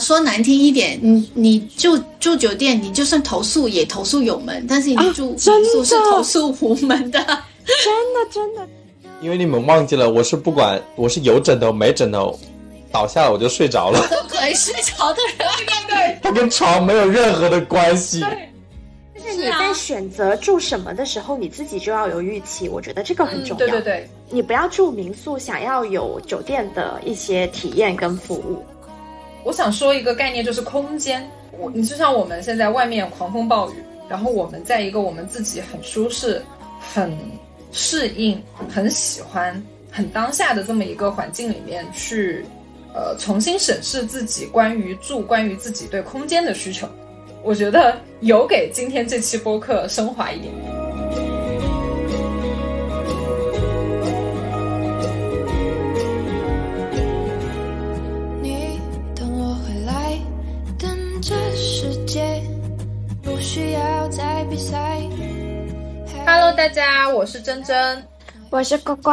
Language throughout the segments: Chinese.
说难听一点，你你住住酒店，你就算投诉也投诉有门，但是你住民宿是投诉无门的，真 的真的。因为你们忘记了，我是不管我是有枕头没枕头，倒下了我就睡着了。都可以睡着的人，对，它跟床没有任何的关系。就是你在选择住什么的时候，你自己就要有预期，我觉得这个很重要。对对对，你不要住民宿，想要有酒店的一些体验跟服务。我想说一个概念，就是空间。我，你就像我们现在外面狂风暴雨，然后我们在一个我们自己很舒适、很适应、很喜欢、很当下的这么一个环境里面去，呃，重新审视自己关于住、关于自己对空间的需求。我觉得有给今天这期播客升华一点。你等我回来，等着时间，不需要再比赛 Hello，大家，我是珍珍，我是呱呱。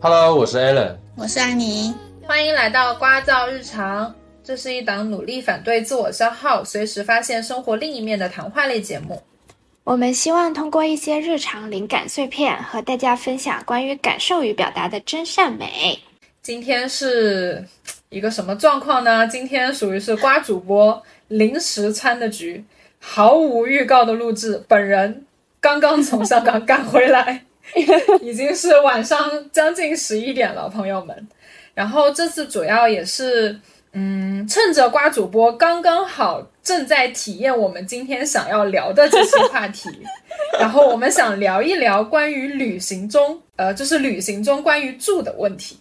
Hello，我是 Allen，我是安妮。欢迎来到瓜噪日常，这是一档努力反对自我消耗、随时发现生活另一面的谈话类节目。我们希望通过一些日常灵感碎片，和大家分享关于感受与表达的真善美。今天是一个什么状况呢？今天属于是瓜主播临时参的局。毫无预告的录制，本人刚刚从香港赶回来，已经是晚上将近十一点了，朋友们。然后这次主要也是，嗯，趁着瓜主播刚刚好正在体验我们今天想要聊的这些话题，然后我们想聊一聊关于旅行中，呃，就是旅行中关于住的问题，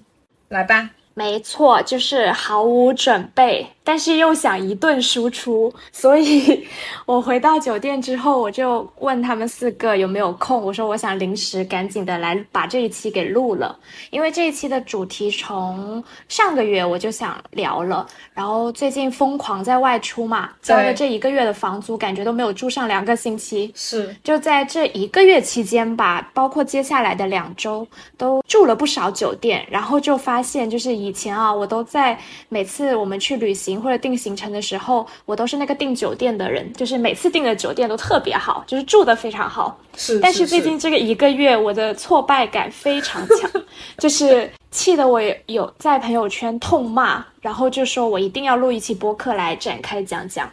来吧。没错，就是毫无准备，但是又想一顿输出，所以 我回到酒店之后，我就问他们四个有没有空。我说我想临时赶紧的来把这一期给录了，因为这一期的主题从上个月我就想聊了，然后最近疯狂在外出嘛，交了这一个月的房租，感觉都没有住上两个星期。是，就在这一个月期间吧，包括接下来的两周，都住了不少酒店，然后就发现就是。以前啊，我都在每次我们去旅行或者定行程的时候，我都是那个订酒店的人，就是每次订的酒店都特别好，就是住的非常好。是，但是最近这个一个月，我的挫败感非常强，就是气得我有在朋友圈痛骂，然后就说我一定要录一期播客来展开讲讲。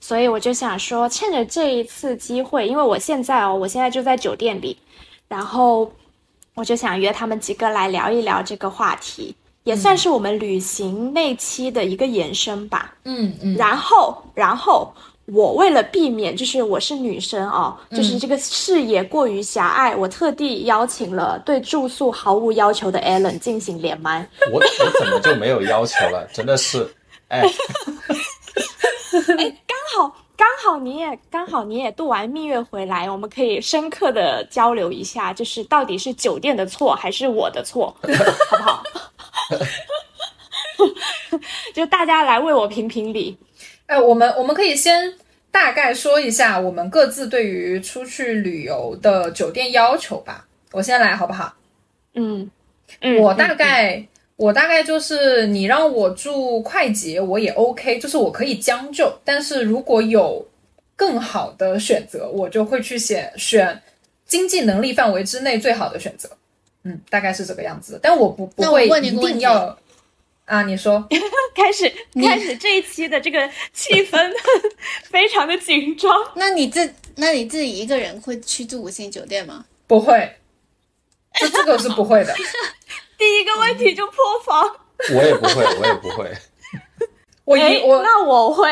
所以我就想说，趁着这一次机会，因为我现在哦，我现在就在酒店里，然后我就想约他们几个来聊一聊这个话题。也算是我们旅行那期的一个延伸吧。嗯嗯。然后，然后我为了避免，就是我是女生哦，就是这个视野过于狭隘，我特地邀请了对住宿毫无要求的 Allen 进行连麦。我我怎么就没有要求了？真的是，哎。哎，刚好刚好你也刚好你也度完蜜月回来，我们可以深刻的交流一下，就是到底是酒店的错还是我的错，好不好？就大家来为我评评理。哎，我们我们可以先大概说一下我们各自对于出去旅游的酒店要求吧。我先来好不好？嗯，我大概我大概就是你让我住快捷我也 OK，就是我可以将就。但是如果有更好的选择，我就会去选选经济能力范围之内最好的选择。嗯，大概是这个样子，但我不不会一定要啊。你说，开始开始这一期的这个气氛 非常的紧张。那你自那你自己一个人会去住五星酒店吗？不会，这这个是不会的。第一个问题就破防。我也不会，我也不会。我一我那我会，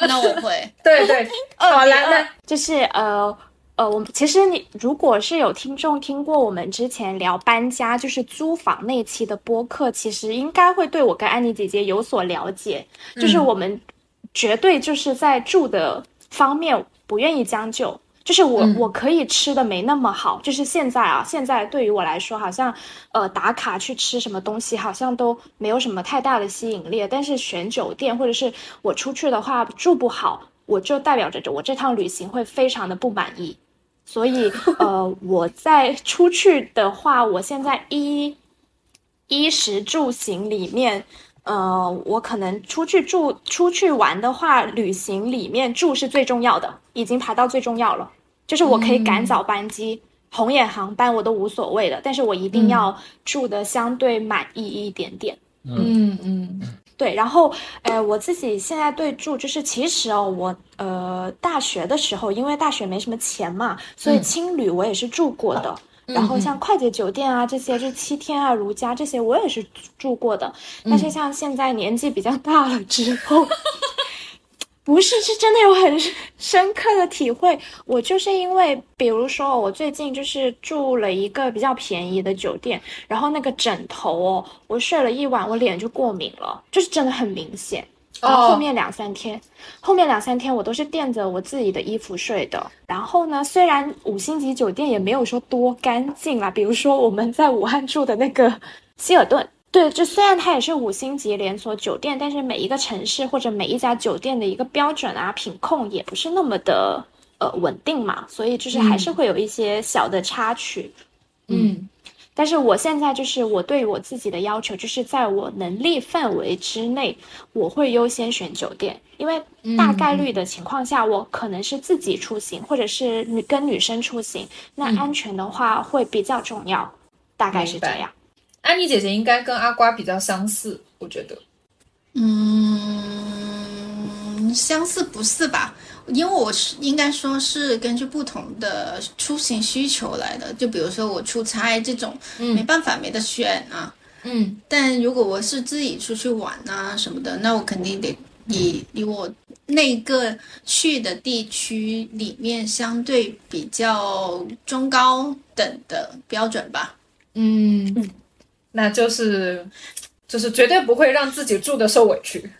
那我会。对对，好来来就是呃。呃，我们其实你如果是有听众听过我们之前聊搬家，就是租房那期的播客，其实应该会对我跟安妮姐姐有所了解。就是我们绝对就是在住的方面不愿意将就，就是我、嗯我可以吃的没那么好，就是现在啊，现在对于我来说，好像呃打卡去吃什么东西，好像都没有什么太大的吸引力。但是选酒店或者是我出去的话住不好，我就代表着我这趟旅行会非常的不满意。所以呃，我在出去的话，我现在衣衣食住行里面。呃，我可能出去住、出去玩的话，旅行里面住是最重要的，已经排到最重要了。就是我可以赶早班机，红眼航班我都无所谓的，但是我一定要住的相对满意一点点。嗯嗯对，然后呃，我自己现在对住就是，其实哦，我呃大学的时候，因为大学没什么钱嘛，所以嗯青旅我也是住过的。然后像快捷酒店啊这些，就七天啊、如家这些，我也是住过的。但是像现在年纪比较大了之后，不是，是真的有很 深刻的体会。我就是因为，比如说，我最近就是住了一个比较便宜的酒店，然后那个枕头哦，我睡了一晚，我脸就过敏了，就是真的很明显。然后后面两三天，后面两三天我都是垫着我自己的衣服睡的。然后呢，虽然五星级酒店也没有说多干净啦，比如说我们在武汉住的那个希尔顿，对，就虽然它也是五星级连锁酒店，但是每一个城市或者每一家酒店的一个标准啊、品控也不是那么的呃稳定嘛，所以就是还是会有一些小的插曲。嗯但是我现在就是我对我自己的要求，就是在我能力范围之内，我会优先选酒店，因为大概率的情况下，我可能是自己出行，或者是女跟女生出行，那安全的话会比较重要，大概是这样。安妮姐姐应该跟阿瓜比较相似，我觉得。嗯，相似不是吧？因为我是应该说是根据不同的出行需求来的。就比如说我出差这种，没办法没得选啊。嗯但如果我是自己出去玩啊什么的，那我肯定得以以我那个去的地区里面相对比较中高等的标准吧。嗯，那就是就是绝对不会让自己住的受委屈。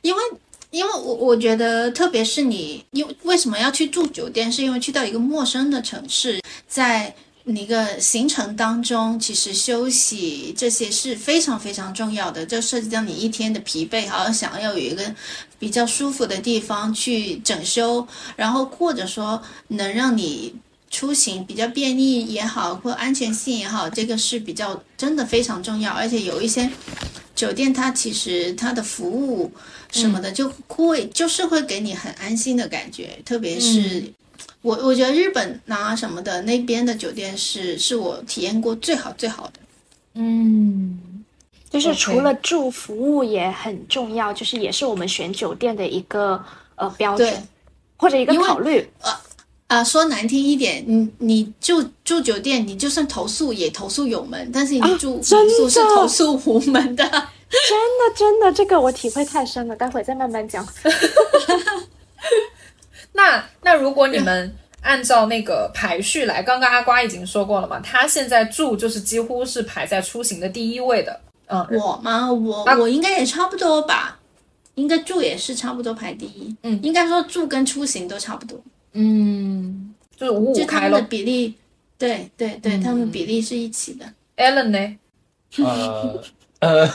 因为因为我我觉得，特别是你，因为为什么要去住酒店，是因为去到一个陌生的城市，在那个行程当中，其实休息这些是非常非常重要的，就涉及到你一天的疲惫，好像想要有一个比较舒服的地方去整修，然后或者说能让你。出行比较便利也好，或安全性也好，这个是比较真的非常重要。而且有一些酒店，它其实它的服务什么的就会、就是会给你很安心的感觉，特别是、我我觉得日本啊什么的那边的酒店是是我体验过最好最好的。嗯就是除了住服务也很重要，就是也是我们选酒店的一个呃标准或者一个考虑。啊，说难听一点，你你住住酒店，你就算投诉也投诉有门，但是你住民真宿是投诉无门的。真的真的，这个我体会太深了，待会再慢慢讲。那那如果你们按照那个排序来，刚刚阿瓜已经说过了嘛，他现在住就是几乎是排在出行的第一位的。嗯，我吗？我啊我应该也差不多吧，应该住也是差不多排第一。嗯应该说住跟出行都差不多，嗯，就是五五开了他们的。比例，对对对，嗯他们比例是一起的。Allen 呢？呃呃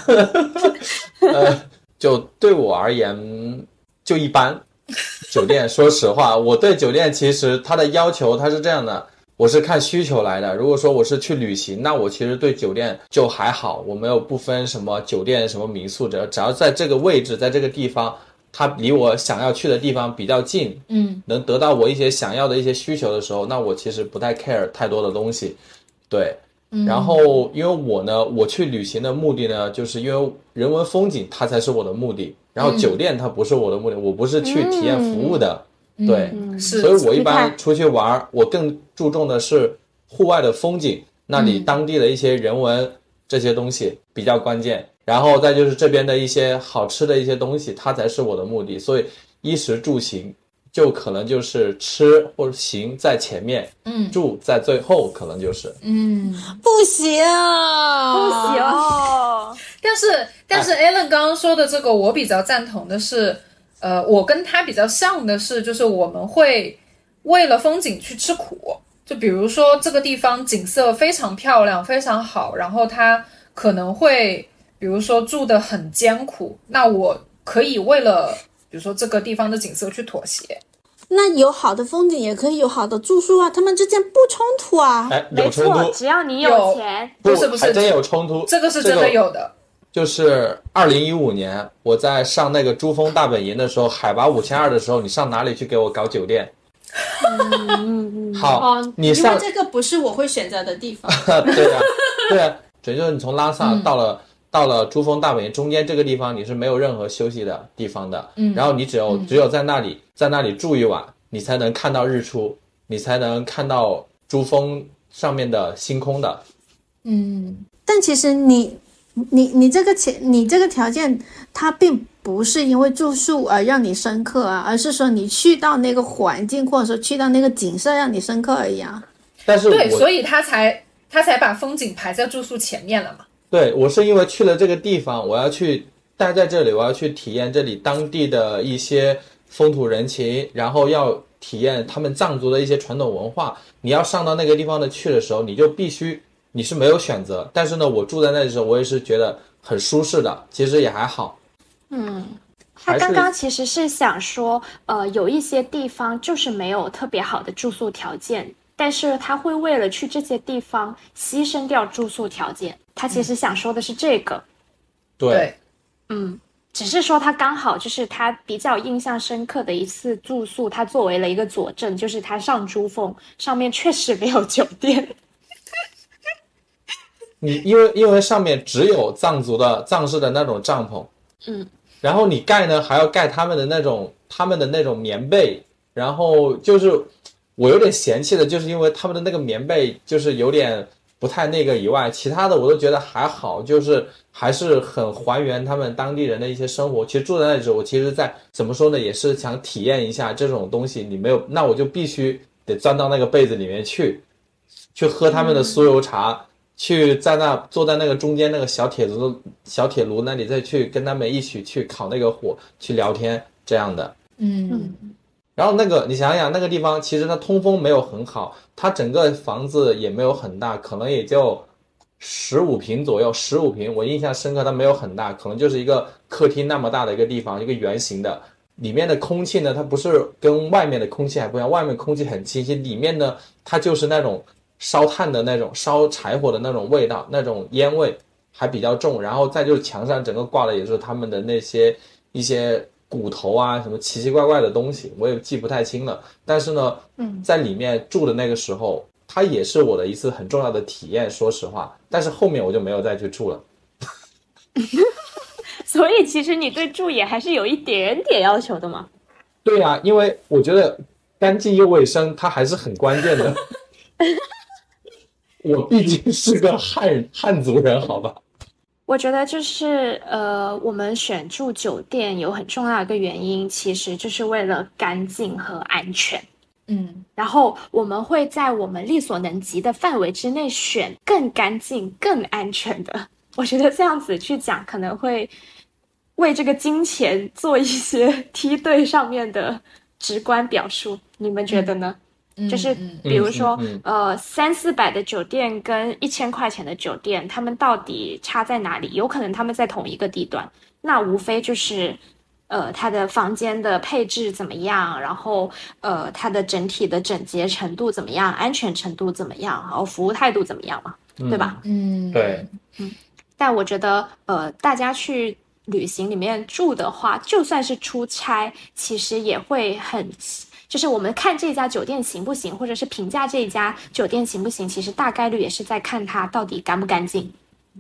呃，就对我而言就一般。酒店，说实话，我对酒店其实它的要求它是这样的，我是看需求来的。如果说我是去旅行，那我其实对酒店就还好，我没有不分什么酒店什么民宿只要，只要在这个位置，在这个地方，它离我想要去的地方比较近，嗯。能得到我一些想要的一些需求的时候，那我其实不太 care 太多的东西，对。然后，因为我呢，我去旅行的目的呢，就是因为人文风景它才是我的目的，然后酒店它不是我的目的，我不是去体验服务的，对。所以我一般出去玩儿，我更注重的是户外的风景，那里当地的一些人文这些东西比较关键。然后再就是这边的一些好吃的一些东西，它才是我的目的。所以衣食住行就可能就是吃或者行在前面，嗯住在最后，可能就是。嗯。不行，不行 哦，但是但是 Alan 刚刚说的这个，我比较赞同的是，呃，我跟他比较像的是，就是我们会为了风景去吃苦。就比如说这个地方景色非常漂亮，非常好，然后它可能会，比如说住的很艰苦，那我可以为了，比如说这个地方的景色去妥协。那有好的风景，也可以有好的住宿啊，他们之间不冲突啊。哎，没错，有冲突，只要你有钱，不是不是还真有冲突，这个是真的有的。就是二零一五年我在上那个珠峰大本营的时候，海拔五千二的时候，你上哪里去给我搞酒店？好，哦，你上这个不是我会选择的地方。对啊、对呀、准就是你从拉萨嗯到了、到了珠峰大本营中间这个地方，你是没有任何休息的地方的。嗯然后你只有、只有在那里在那里住一晚，你才能看到日出，你才能看到珠峰上面的星空的。嗯，但其实你你你这个前，你这个条件，它并不是因为住宿而让你深刻啊，而是说你去到那个环境，或者说去到那个景色让你深刻而已啊。但是对，所以他才他才把风景排在住宿前面了嘛。对我是因为去了这个地方，我要去待在这里，我要去体验这里当地的一些风土人情，然后要体验他们藏族的一些传统文化。你要上到那个地方的去的时候，你就必须你是没有选择。但是呢，我住在那里的时候，我也是觉得很舒适的，其实也还好。嗯他刚刚其实是想说，呃，有一些地方就是没有特别好的住宿条件，但是他会为了去这些地方牺牲掉住宿条件。他其实想说的是这个，对，嗯，只是说他刚好就是他比较印象深刻的一次住宿，他作为了一个佐证，就是他上珠峰上面确实没有酒店。你因为因为上面只有藏族的藏式的那种帐篷，嗯，然后你盖呢还要盖他们的那种他们的那种棉被，然后就是我有点嫌弃的，就是因为他们的那个棉被就是有点不太那个以外，其他的我都觉得还好，就是还是很还原他们当地人的一些生活。其实住在那里时候，我其实在怎么说呢，也是想体验一下这种东西。你没有，那我就必须得钻到那个被子里面去，去喝他们的酥油茶。去在那坐在那个中间那个小铁炉小铁炉那里，再去跟他们一起去烤那个火，去聊天这样的。嗯然后那个你想想，那个地方其实它通风没有很好，它整个房子也没有很大，可能也就十五平左右，十五平。我印象深刻，它没有很大，可能就是一个客厅那么大的一个地方，一个圆形的。里面的空气呢，它不是跟外面的空气还不一样，外面空气很清新，里面呢它就是那种烧炭的那种烧柴火的那种味道，那种烟味还比较重。然后再就是墙上整个挂的也是他们的那些一些骨头啊，什么奇奇怪怪的东西，我也记不太清了。但是呢，嗯，在里面住的那个时候，它也是我的一次很重要的体验，说实话。但是后面我就没有再去住了。所以其实你对住也还是有一点点要求的嘛。对呀、因为我觉得干净又卫生，它还是很关键的。我毕竟是个汉汉族人，好吧？我觉得就是呃，我们选住酒店有很重要的一个原因，其实就是为了干净和安全。嗯然后我们会在我们力所能及的范围之内选更干净、更安全的。我觉得这样子去讲，可能会为这个金钱做一些 梯队上面的直观表述。你们觉得呢？嗯，就是嗯。比如说，嗯呃，三四百的酒店跟一千块钱的酒店，他们到底差在哪里？有可能他们在同一个地段，那无非就是，呃，它的房间的配置怎么样，然后呃，它的整体的整洁程度怎么样，安全程度怎么样，然后服务态度怎么样嘛，对吧？嗯。对，嗯。但我觉得，呃，大家去旅行里面住的话，就算是出差，其实也会很，就是我们看这家酒店行不行，或者是评价这一家酒店行不行，其实大概率也是在看它到底干不干净，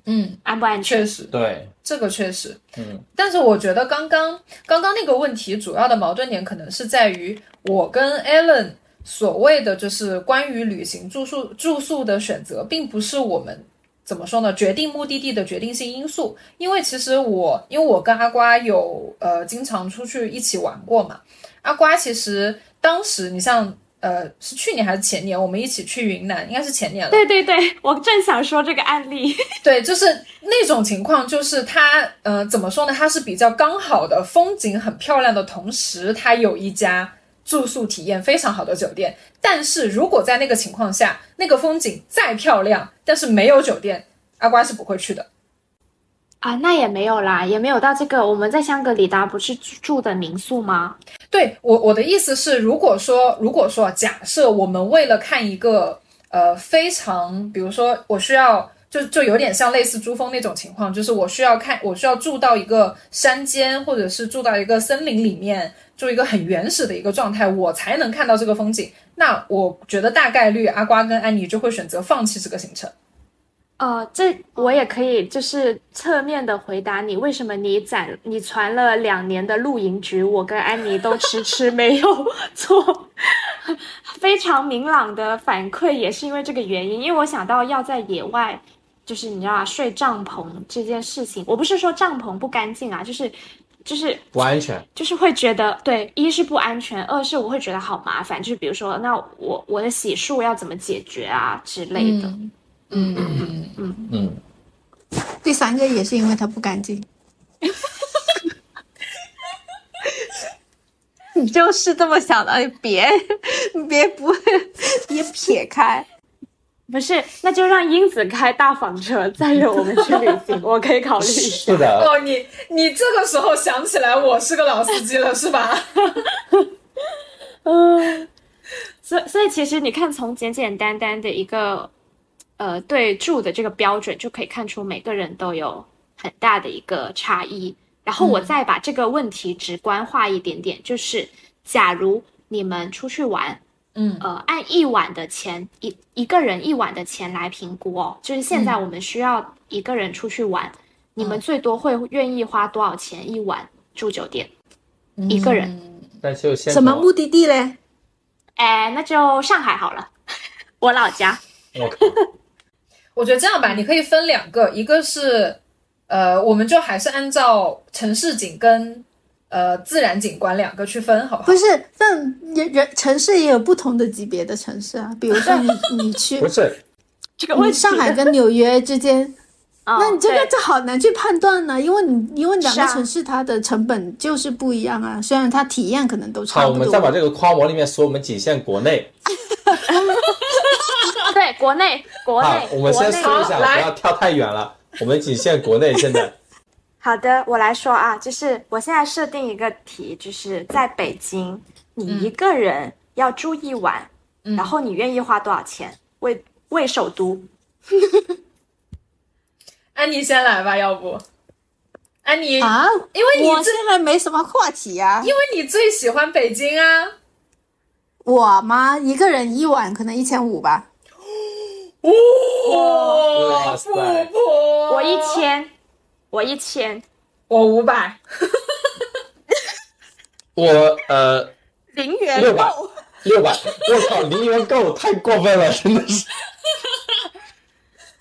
嗯，安不安全。确实，对，这个确实。嗯，但是我觉得刚刚刚刚那个问题主要的矛盾点可能是在于我跟 Alan 所谓的就是关于旅行住宿住宿的选择，并不是我们怎么说呢决定目的地的决定性因素。因为其实我因为我跟阿瓜有呃经常出去一起玩过嘛，阿瓜其实当时你像呃是去年还是前年我们一起去云南，应该是前年了。对对对，我正想说这个案例。对，就是那种情况，就是它，呃，怎么说呢？它是比较刚好的，风景很漂亮的同时，它有一家住宿体验非常好的酒店。但是如果在那个情况下，那个风景再漂亮，但是没有酒店，阿瓜是不会去的。啊，那也没有啦，也没有到这个。我们在香格里拉不是住的民宿吗？对我我的意思是，如果说如果说假设我们为了看一个呃非常，比如说我需要就就有点像类似珠峰那种情况，就是我需要看我需要住到一个山间，或者是住到一个森林里面，住一个很原始的一个状态，我才能看到这个风景。那我觉得大概率阿瓜跟安妮就会选择放弃这个行程。呃，这我也可以，就是侧面的回答你，为什么你攒你传了两年的露营局，我跟安妮都迟迟没有做非常明朗的反馈，也是因为这个原因。因为我想到要在野外，就是你知道啊，睡帐篷这件事情，我不是说帐篷不干净啊，就是就是不安全。就是会觉得对，一是不安全，二是我会觉得好麻烦。就是比如说，那我我的洗漱要怎么解决啊之类的。嗯嗯嗯嗯嗯，第三个也是因为它不干净。你就是这么想的，你别你 别不 别撇开。不是，那就让英子开大房车载着我们去旅行，我可以考虑一下。是的，哦，你你这个时候想起来我是个老司机了，是吧？嗯，所以所以其实你看，从简简单单的一个呃对住的这个标准，就可以看出每个人都有很大的一个差异。然后我再把这个问题直观化一点点，就是假如你们出去玩，嗯呃，按一晚的钱一一个人一晚的钱来评估哦，就是现在我们需要一个人出去玩，你们最多会愿意花多少钱一晚住酒店？一个人？那就先什么目的地嘞？哎，那就上海好了，我老家。我靠，我觉得这样吧，你可以分两个，一个是，呃，我们就还是按照城市景跟呃自然景观两个去分，好不好？不是，但人人城市也有不同的级别的城市啊。比如说你 你去不是你这个问题，上海跟纽约之间，哦那你这个就好难去判断呢，因为你因为两个城市它的成本就是不一样啊，虽然它体验可能都差，不多。好我们再把这个框往里面缩，我们仅限国内。对国内国好内，我们国内先说一下，不要跳太远了。我们仅限国内，现在 好的，我来说啊，就是我现在设定一个题，就是在北京，你一个人要住一晚，然后你愿意花多少钱？为为首都，安妮先来吧，要不？安妮，啊，因为你最我现在没什么话题啊。因为你最喜欢北京啊。我吗？一个人一晚可能一千五吧。哇，哇塞富婆，我一，千，我一千，我五百，我呃零元六百。六百，我靠，零元购太过分了，真的是。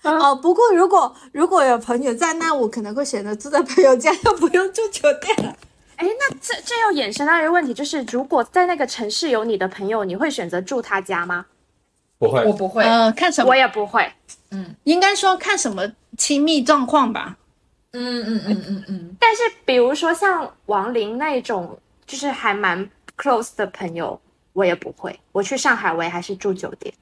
哦，不过如果如果有朋友在，那我可能会选择住在朋友家，又不用住酒店。哎，那这这又衍生到一个问题，就是如果在那个城市有你的朋友，你会选择住他家吗？不会我，不会。呃，看什么我？也不会。嗯应该说看什么亲密状况吧。嗯嗯嗯嗯嗯，但是比如说像王林那种，就是还蛮 close 的朋友，我也不会。我去上海，我也还是住酒店。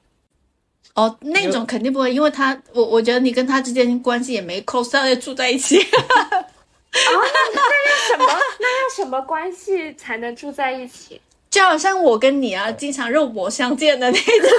哦，那种肯定不会，因为他，我我觉得你跟他之间关系也没 close 到要住在一起。什么？那要什么关系才能住在一起？就好像我跟你啊，经常肉搏相见的那种，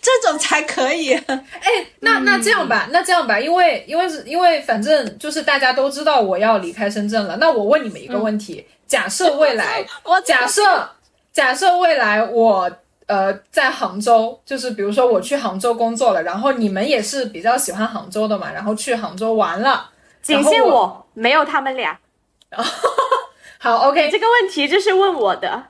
这种才可以。哎，那那这样吧，那这样吧，因为因为是因为反正就是大家都知道我要离开深圳了，那我问你们一个问题：假设未来，我假设假设未来我呃在杭州，就是比如说我去杭州工作了，然后你们也是比较喜欢杭州的嘛，然后去杭州玩了，仅限我我，没有他们俩。好，OK，这个问题就是问我的。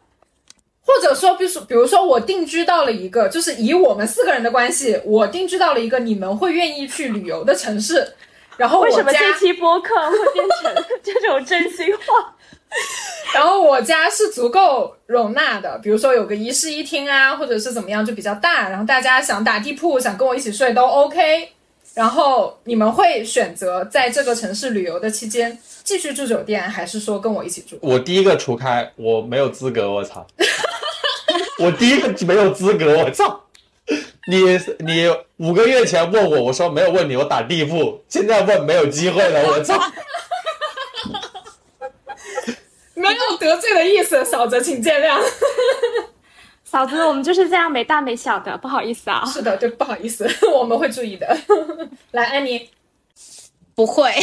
或者说，比如说，比如说我定居到了一个，就是以我们四个人的关系，我定居到了一个你们会愿意去旅游的城市，然后我为什么，这期播客会变成 这种真心话？然后我家是足够容纳的，比如说有个一室一厅啊，或者是怎么样，就比较大，然后大家想打地铺，想跟我一起睡都 OK。然后你们会选择在这个城市旅游的期间继续住酒店，还是说跟我一起住？我第一个除开，我没有资格，我操！我第一个没有资格，我操！你你五个月前问我，我说没有问你，我打地铺。现在问没有机会了，我操！没有得罪的意思，嫂子请见谅。嫂子，我们就是这样没大没小的，不好意思啊。是的，对，不好意思，我们会注意的。来，安妮不会，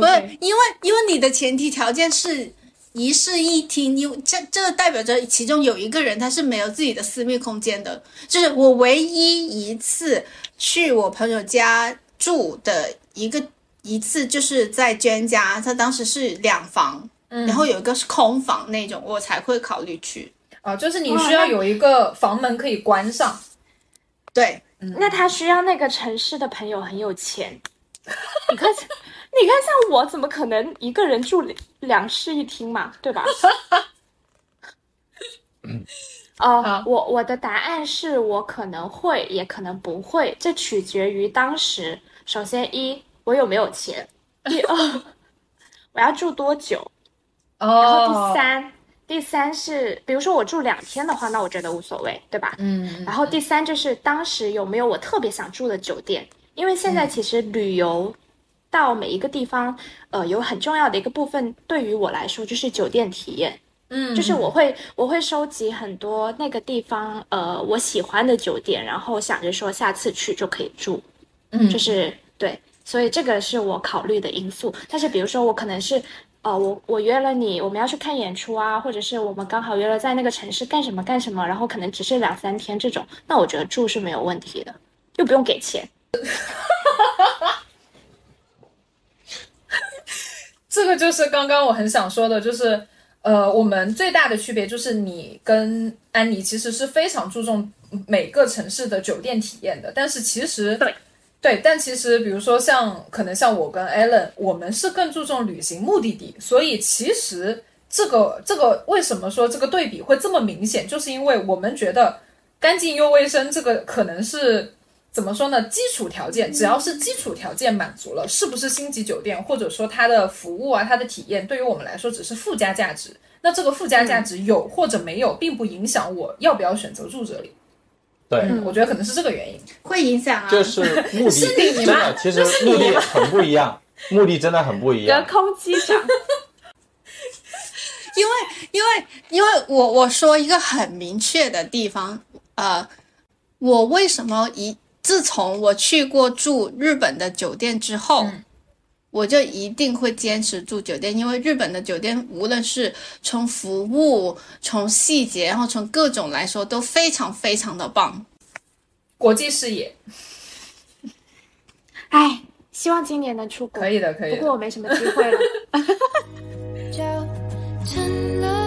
不是因为因为你的前提条件是一室一厅，因为这这代表着其中有一个人他是没有自己的私密空间的。就是我唯一一次去我朋友家住的一个一次，就是在娟家，他当时是两房，然后有一个是空房那种，我才会考虑去。啊，就是你需要有一个房门可以关上。对，那他需要那个城市的朋友很有钱。你看，你看，像我怎么可能一个人住两两室一厅嘛，对吧？哦、好我我的答案是我可能会，也可能不会，这取决于当时。首先一，我有没有钱；第二，我要住多久。然后哦第，三，第三是，比如说我住两天的话，那我觉得无所谓，对吧？嗯，然后第三就是当时有没有我特别想住的酒店，因为现嗯在其实旅游到每一个地方，呃，有很重要的一个部分，对于我来说就是酒店体验。嗯，就是我会我会收集很多那个地方呃我喜欢的酒店，然后想着说下次去就可以住，嗯就是对，所以这个是我考虑的因素。但是比如说我可能是。呃，我我约了你，我们要去看演出啊，或者是我们刚好约了在那个城市干什么干什么，然后可能只是两三天这种，那我觉得住是没有问题的，又不用给钱。这个就是刚刚我很想说的，就是呃，我们最大的区别就是你跟安妮其实是非常注重每个城市的酒店体验的，但是其实对对，但其实比如说像可能像我跟 Alan，我们是更注重旅行目的地，所以其实这个这个为什么说这个对比会这么明显，就是因为我们觉得干净又卫生这个可能是。怎么说呢？基础条件，只要是基础条件满足了，是不是星级酒店，或者说它的服务啊、它的体验，对于我们来说只是附加价值。那这个附加价值有或者没有，并不影响我要不要选择住这里。对，嗯，我觉得可能是这个原因。会影响啊。就是目的 是你吗真的，其实目的很不一样，目的真的很不一样隔。空击掌，因为因为因为我我说一个很明确的地方，呃，我为什么一自从我去过住日本的酒店之后，嗯我就一定会坚持住酒店，因为日本的酒店无论是从服务、从细节，然后从各种来说都非常非常的棒。国际视野，哎，希望今年能出国。可以的，可以的。不过我没什么机会了。就成了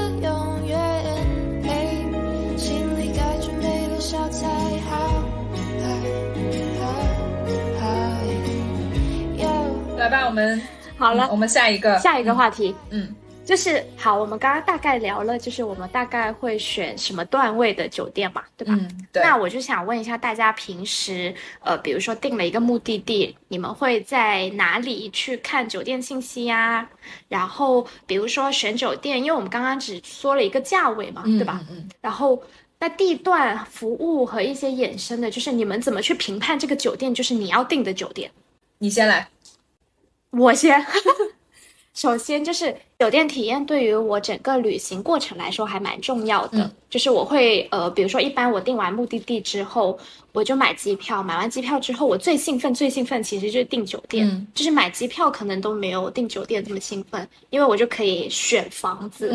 来吧，我们好了嗯，我们下一个，下一个话题，嗯，就是好，我们刚刚大概聊了，就是我们大概会选什么段位的酒店嘛，对吧？嗯，对。那我就想问一下大家，平时呃，比如说定了一个目的地，你们会在哪里去看酒店信息呀？然后比如说选酒店，因为我们刚刚只说了一个价位嘛，对吧？嗯嗯然后那地段、服务和一些衍生的，就是你们怎么去评判这个酒店，就是你要订的酒店？你先来。我先，首先就是酒店体验对于我整个旅行过程来说还蛮重要的，嗯。就是我会呃，比如说一般我订完目的地之后，我就买机票，买完机票之后，我最兴奋最兴奋其实就是订酒店，嗯。就是买机票可能都没有订酒店这么兴奋，因为我就可以选房子，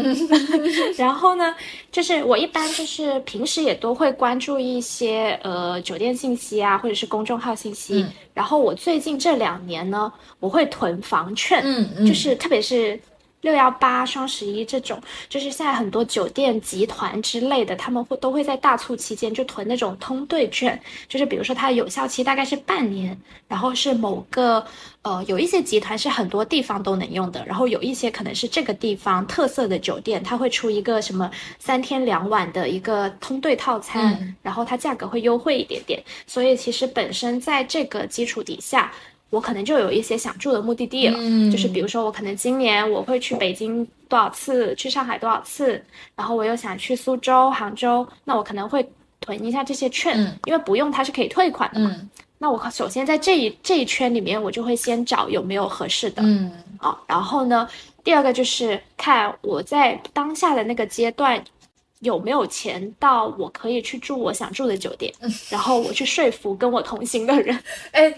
然后呢，就是我一般就是平时也都会关注一些呃酒店信息啊，或者是公众号信息。嗯。然后我最近这两年呢，我会囤房券，嗯嗯。就是特别是六幺八、双十一这种，就是现在很多酒店集团之类的，他们会都会在大促期间就囤那种通兑券，就是比如说它的有效期大概是半年，然后是某个呃有一些集团是很多地方都能用的，然后有一些可能是这个地方特色的酒店，它会出一个什么三天两晚的一个通兑套餐，嗯然后它价格会优惠一点点，所以其实本身在这个基础底下。我可能就有一些想住的目的地了，嗯就是比如说我可能今年我会去北京多少次，去上海多少次，然后我又想去苏州、杭州，那我可能会囤一下这些券，嗯。因为不用它是可以退款的嘛。嗯。那我首先在这一这一圈里面，我就会先找有没有合适的，嗯。啊，然后呢，第二个就是看我在当下的那个阶段有没有钱到我可以去住我想住的酒店，然后我去说服跟我同行的人，哎，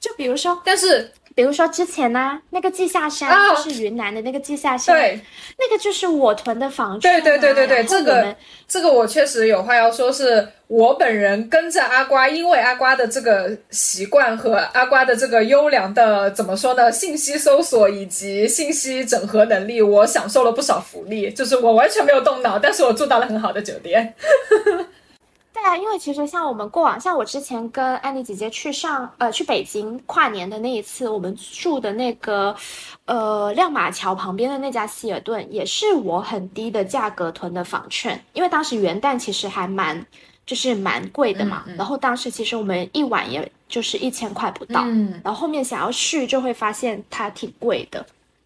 就比如说，但是比如说之前呢、那个稷下山、啊就是云南的那个稷下山，对那个就是我囤的房券、对啊，对对对对，这个这个我确实有话要说，是我本人跟着阿瓜，因为阿瓜的这个习惯和阿瓜的这个优良的怎么说呢，信息搜索以及信息整合能力，我享受了不少福利，就是我完全没有动脑，但是我住到了很好的酒店。对啊，因为其实像我们过往，像我之前跟安妮姐姐去上呃去北京跨年的那一次，我们住的那个呃亮马桥旁边的那家希尔顿，也是我很低的价格囤的房券，因为当时元旦其实还蛮就是蛮贵的嘛，然后当时其实我们一晚也就是一千块不到，嗯。然后后面想要续就会发现它挺贵的。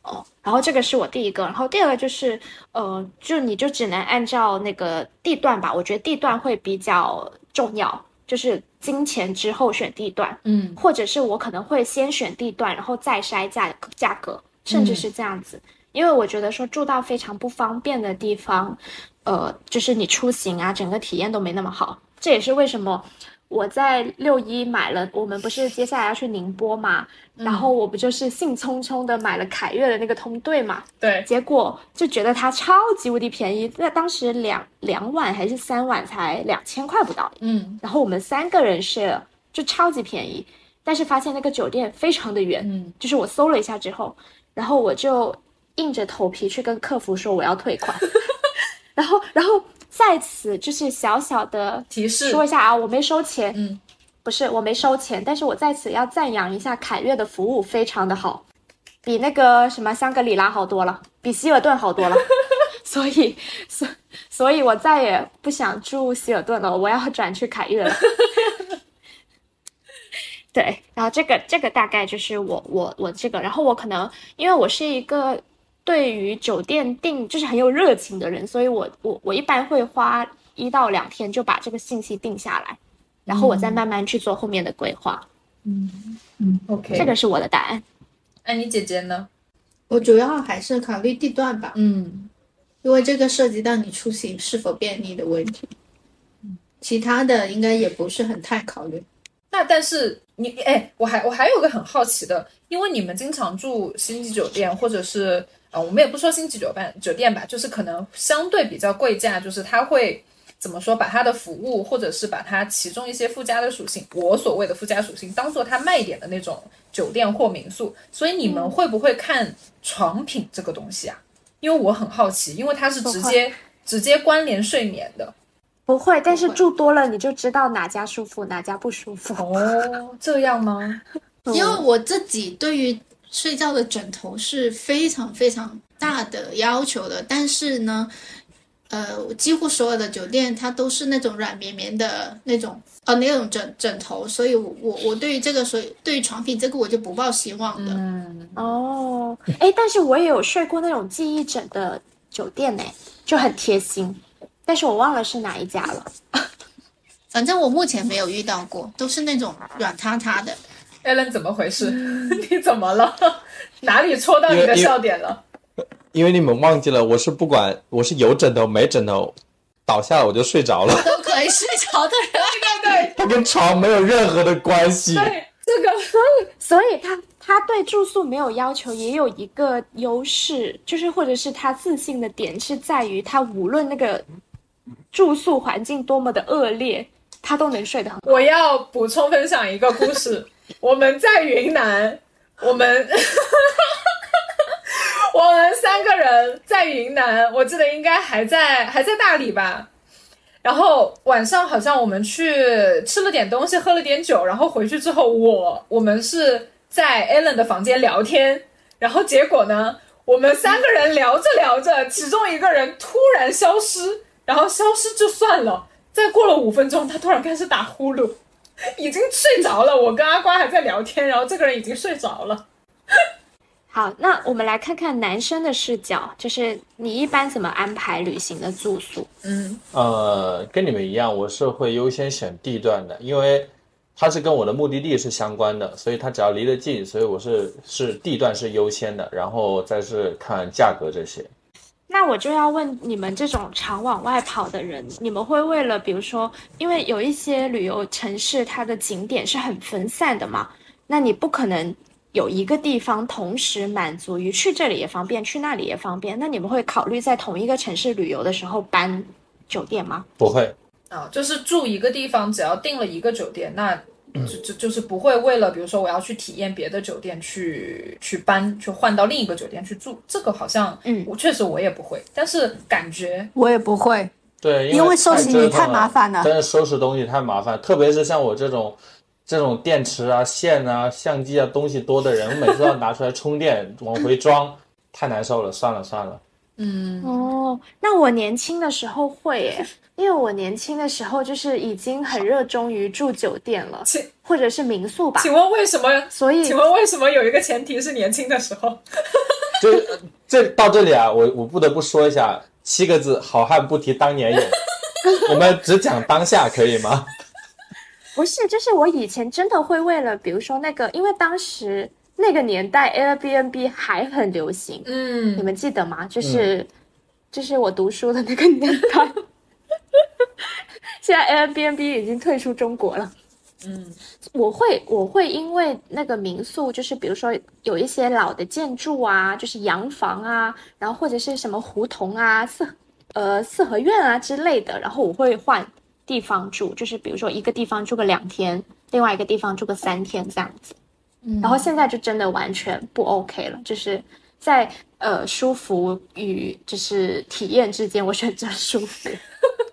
哦，然后这个是我第一个，然后第二个就是，呃，就你就只能按照那个地段吧，我觉得地段会比较重要，就是金钱之后选地段，嗯。或者是我可能会先选地段，然后再筛价价格，甚至是这样子，因为我觉得说住到非常不方便的地方，呃，就是你出行啊，整个体验都没那么好，这也是为什么。我在六一买了，我们不是接下来要去宁波嘛，然后我不就是兴冲冲的买了凯悦的那个通兑嘛，对，结果就觉得它超级无敌便宜，那当时两两晚还是三晚才两千块不到，嗯。然后我们三个人是就超级便宜，但是发现那个酒店非常的远，嗯。就是我搜了一下之后，然后我就硬着头皮去跟客服说我要退款，然后然后在此就是小小的提示。说一下啊，我没收钱，嗯，不是我没收钱，但是我在此要赞扬一下凯悦的服务非常的好，比那个什么香格里拉好多了，比希尔顿好多了，所以所所以我再也不想住希尔顿了，我要转去凯悦了。对，然后这个这个大概就是我我我这个，然后我可能因为我是一个对于酒店订就是很有热情的人，所以我我我一般会花一到两天就把这个信息定下来，然后我再慢慢去做后面的规划。嗯嗯，OK，这个是我的答案。安妮姐姐呢？我主要还是考虑地段吧，嗯因为这个涉及到你出行是否便利的问题。其他的应该也不是很太考虑。那但是你哎，我还我还有个很好奇的，因为你们经常住星级酒店，或者是呃，我们也不说星级酒店酒店吧，就是可能相对比较贵价，就是它会怎么说，把它的服务或者是把它其中一些附加的属性，我所谓的附加属性，当做它卖点的那种酒店或民宿。所以你们会不会看床品这个东西啊？因为我很好奇，因为它是直接直接关联睡眠的。不会，但是住多了你就知道哪家舒服，哪家不舒服。哦，这样吗？因为我自己对于睡觉的枕头是非常非常大的要求的，但是呢，呃，几乎所有的酒店它都是那种软绵绵的那种呃那种枕枕头，所以我我我对于这个所以对于床品这个我就不抱希望的。嗯，哦，哎，但是我也有睡过那种记忆枕的酒店呢，就很贴心，但是我忘了是哪一家了。反正我目前没有遇到过，都是那种软塌塌的。Allen 怎么回事？你怎么了？哪里戳到你的笑点了？因为你们忘记了，我是不管我是有枕头没枕头，倒下了我就睡着了，都可以睡着的人，对对对，他跟床没有任何的关系。对，这个所以他他对住宿没有要求，也有一个优势，就是或者是他自信的点是在于他无论那个住宿环境多么的恶劣，他都能睡得很好。我要补充分享一个故事。我们在云南，我们我们三个人在云南，我记得应该还在还在大理吧。然后晚上好像我们去吃了点东西，喝了点酒，然后回去之后，我我们是在 Allen 的房间聊天，然后结果呢，我们三个人聊着聊着，其中一个人突然消失，然后消失就算了，再过了五分钟，他突然开始打呼噜，已经睡着了。我跟阿瓜还在聊天，然后这个人已经睡着了。好，那我们来看看男生的视角，就是你一般怎么安排旅行的住宿？嗯呃，跟你们一样，我是会优先选地段的，因为它是跟我的目的地是相关的，所以它只要离得近，所以我是是地段是优先的，然后再是看价格这些。那我就要问你们这种常往外跑的人，你们会为了，比如说，因为有一些旅游城市，它的景点是很分散的嘛，那你不可能有一个地方同时满足于去这里也方便，去那里也方便。那你们会考虑在同一个城市旅游的时候搬酒店吗？不会，啊，就是住一个地方，只要订了一个酒店，那就就就是不会为了比如说我要去体验别的酒店去去搬去换到另一个酒店去住，这个好像嗯。我确实我也不会，但是感觉我也不会，对，因为收太行李太麻烦了真的收拾东西太麻烦，特别是像我这种这种电池啊、线啊、相机啊东西多的人，我每次都要拿出来充电，往回装，太难受了。算了算了，嗯。哦，那我年轻的时候会耶，因为我年轻的时候就是已经很热衷于住酒店了，请或者是民宿吧。请问为什么？所以请问为什么有一个前提是年轻的时候？就呃这到这里啊，我我不得不说一下七个字：好汉不提当年勇。我们只讲当下，可以吗？不是，就是我以前真的会为了，比如说那个，因为当时那个年代 Airbnb 还很流行，嗯你嗯，们记得吗？就是、就是我读书的那个年代。现在 Airbnb 已经退出中国了。嗯，我会我会因为那个民宿，就是比如说有一些老的建筑啊，就是洋房啊，然后或者是什么胡同啊、四呃四合院啊之类的，然后我会换地方住，就是比如说一个地方住个两天，另外一个地方住个三天这样子。然后现在就真的完全不 OK 了，就是在呃舒服与就是体验之间，我选择舒服。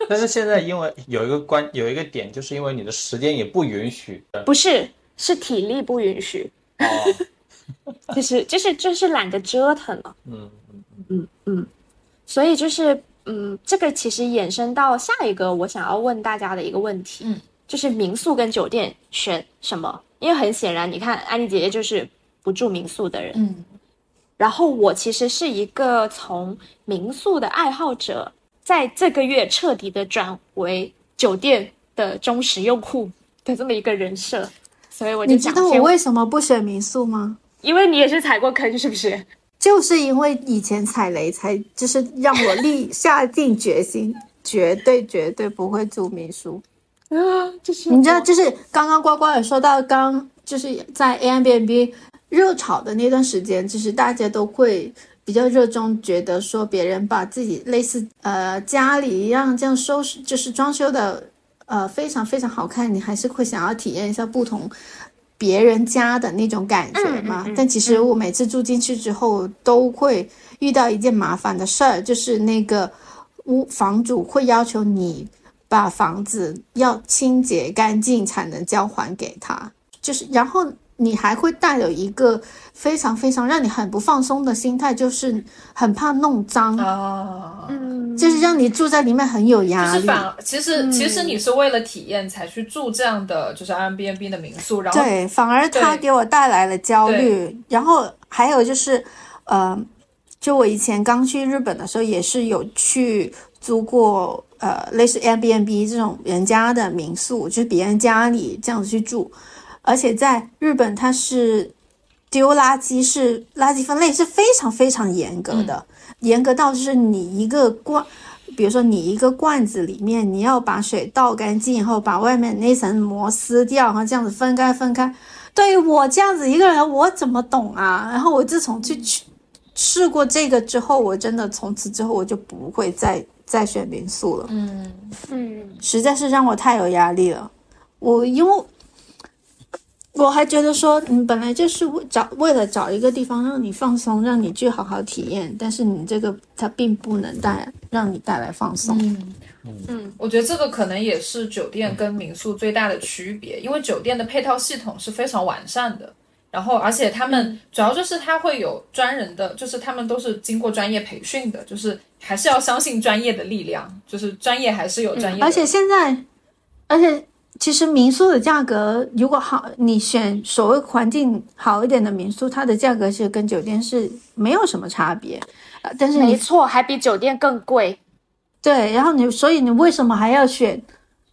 但是现在因为有一个关有一个点，就是因为你的时间也不允许。不是，是体力不允许，哦，就是就是就是懒得折腾了。嗯嗯嗯，所以就是，嗯，这个其实衍生到下一个我想要问大家的一个问题，嗯，就是民宿跟酒店选什么？因为很显然，你看安妮姐姐就是不住民宿的人，嗯，然后我其实是一个从民宿的爱好者，在这个月彻底的转为酒店的忠实用户的这么一个人设，所以我就你知道我为什么不选民宿吗？因为你也是踩过坑，是不是？就是因为以前踩雷，才就是让我立下定决心，绝对绝对不会住民宿。啊，就是你知道，就是刚刚呱呱也说到，刚就是在 Airbnb 热炒的那段时间，就是大家都会比较热衷，觉得说别人把自己类似呃家里一样这样收拾，就是装修的呃非常非常好看，你还是会想要体验一下不同别人家的那种感觉嘛。嗯嗯嗯但其实我每次住进去之后，都会遇到一件麻烦的事儿，就是那个屋房主会要求你把房子要清洁干净才能交还给他，就是然后你还会带有一个非常非常让你很不放松的心态，就是很怕弄脏，啊，嗯，就是让你住在里面很有压力。是反，其实其实你是为了体验才去住这样的就是 Airbnb 的民宿，然后对，反而它给我带来了焦虑。然后还有就是，呃，就我以前刚去日本的时候，也是有去租过呃类似 Airbnb 这种人家的民宿，就是别人家里这样子去住。而且在日本，它是丢垃圾是垃圾分类是非常非常严格的，严格到就是你一个罐。比如说，你一个罐子里面，你要把水倒干净以后，把外面那层膜撕掉，然后这样子分开分开。对于我这样子一个人，我怎么懂啊？然后我自从去去试过这个之后，我真的从此之后我就不会再再选民宿了，嗯，嗯实在是让我太有压力了。我因为我还觉得说，你本来就是为找为了找一个地方让你放松，让你去好好体验，但是你这个它并不能带让你带来放松。嗯。嗯，我觉得这个可能也是酒店跟民宿最大的区别，因为酒店的配套系统是非常完善的，然后而且他们主要就是他会有专人的，就是他们都是经过专业培训的，就是还是要相信专业的力量，就是专业还是有专业的。而且现在，而且其实民宿的价格，如果好，你选所谓环境好一点的民宿，它的价格是跟酒店是没有什么差别。呃，但是没错，还比酒店更贵。对，然后你所以你为什么还要选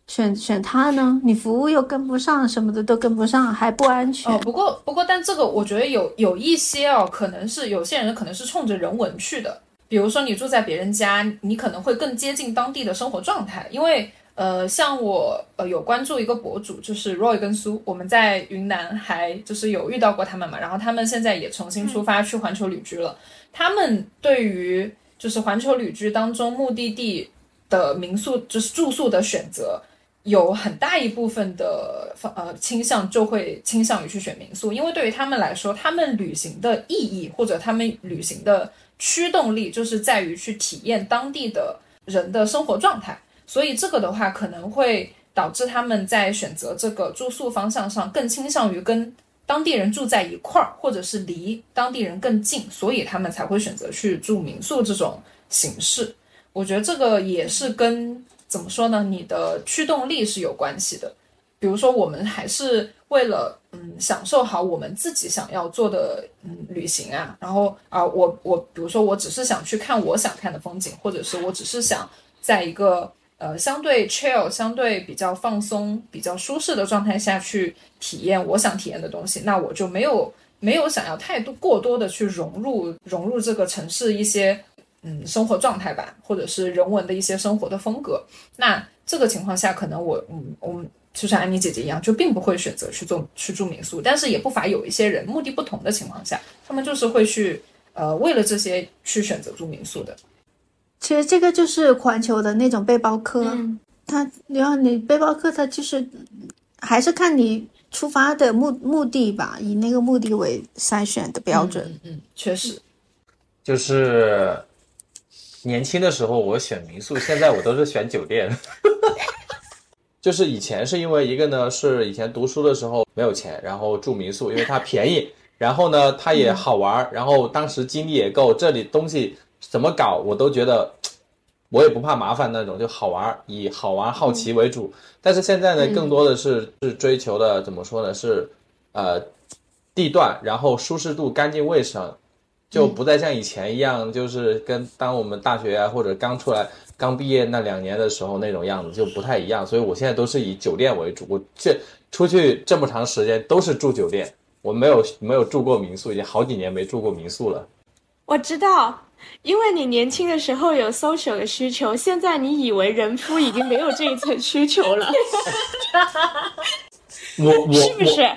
选选它呢？你服务又跟不上，什么的都跟不上，还不安全。哦，不过不过，但这个我觉得有有一些哦，可能是有些人可能是冲着人文去的。比如说你住在别人家，你可能会更接近当地的生活状态。因为呃，像我呃有关注一个博主，就是 Roy 跟苏，我们在云南还就是有遇到过他们嘛。然后他们现在也重新出发去环球旅居了。他们对于就是环球旅居当中目的地的民宿，就是住宿的选择。有很大一部分的呃倾向就会倾向于去选民宿，因为对于他们来说，他们旅行的意义或者他们旅行的驱动力就是在于去体验当地的人的生活状态，所以这个的话可能会导致他们在选择这个住宿方向上更倾向于跟当地人住在一块儿，或者是离当地人更近，所以他们才会选择去住民宿这种形式。我觉得这个也是跟。怎么说呢？你的驱动力是有关系的。比如说，我们还是为了嗯享受好我们自己想要做的嗯旅行啊。然后啊，我我比如说，我只是想去看我想看的风景，或者是我只是想在一个呃相对 chill、相对比较放松、比较舒适的状态下去体验我想体验的东西，那我就没有没有想要太多过多的去融入融入这个城市一些。嗯，生活状态吧，或者是人文的一些生活的风格。那这个情况下，可能我，嗯，我们就像安妮姐姐一样，就并不会选择去做去住民宿。但是也不乏有一些人，目的不同的情况下，他们就是会去，呃，为了这些去选择住民宿的。其实这个就是环球的那种背包客，嗯他然后你背包客，他就是还是看你出发的目目的吧，以那个目的为筛选的标准。嗯，嗯确实。就是年轻的时候我选民宿，现在我都是选酒店。就是以前是因为一个呢，是以前读书的时候没有钱，然后住民宿，因为它便宜，然后呢它也好玩，然后当时精力也够，这里东西怎么搞我都觉得我也不怕麻烦那种，就好玩，以好玩好奇为主。但是现在呢，更多的是是追求的怎么说呢？是呃地段，然后舒适度、干净卫生，就不再像以前一样，就是跟当我们大学啊或者刚出来、刚毕业那两年的时候那种样子就不太一样。所以我现在都是以酒店为主，我这出去这么长时间都是住酒店，我没有没有住过民宿，已经好几年没住过民宿了。我知道，因为你年轻的时候有 social 的需求，现在你以为人夫已经没有这一层需求了，我 我是不是？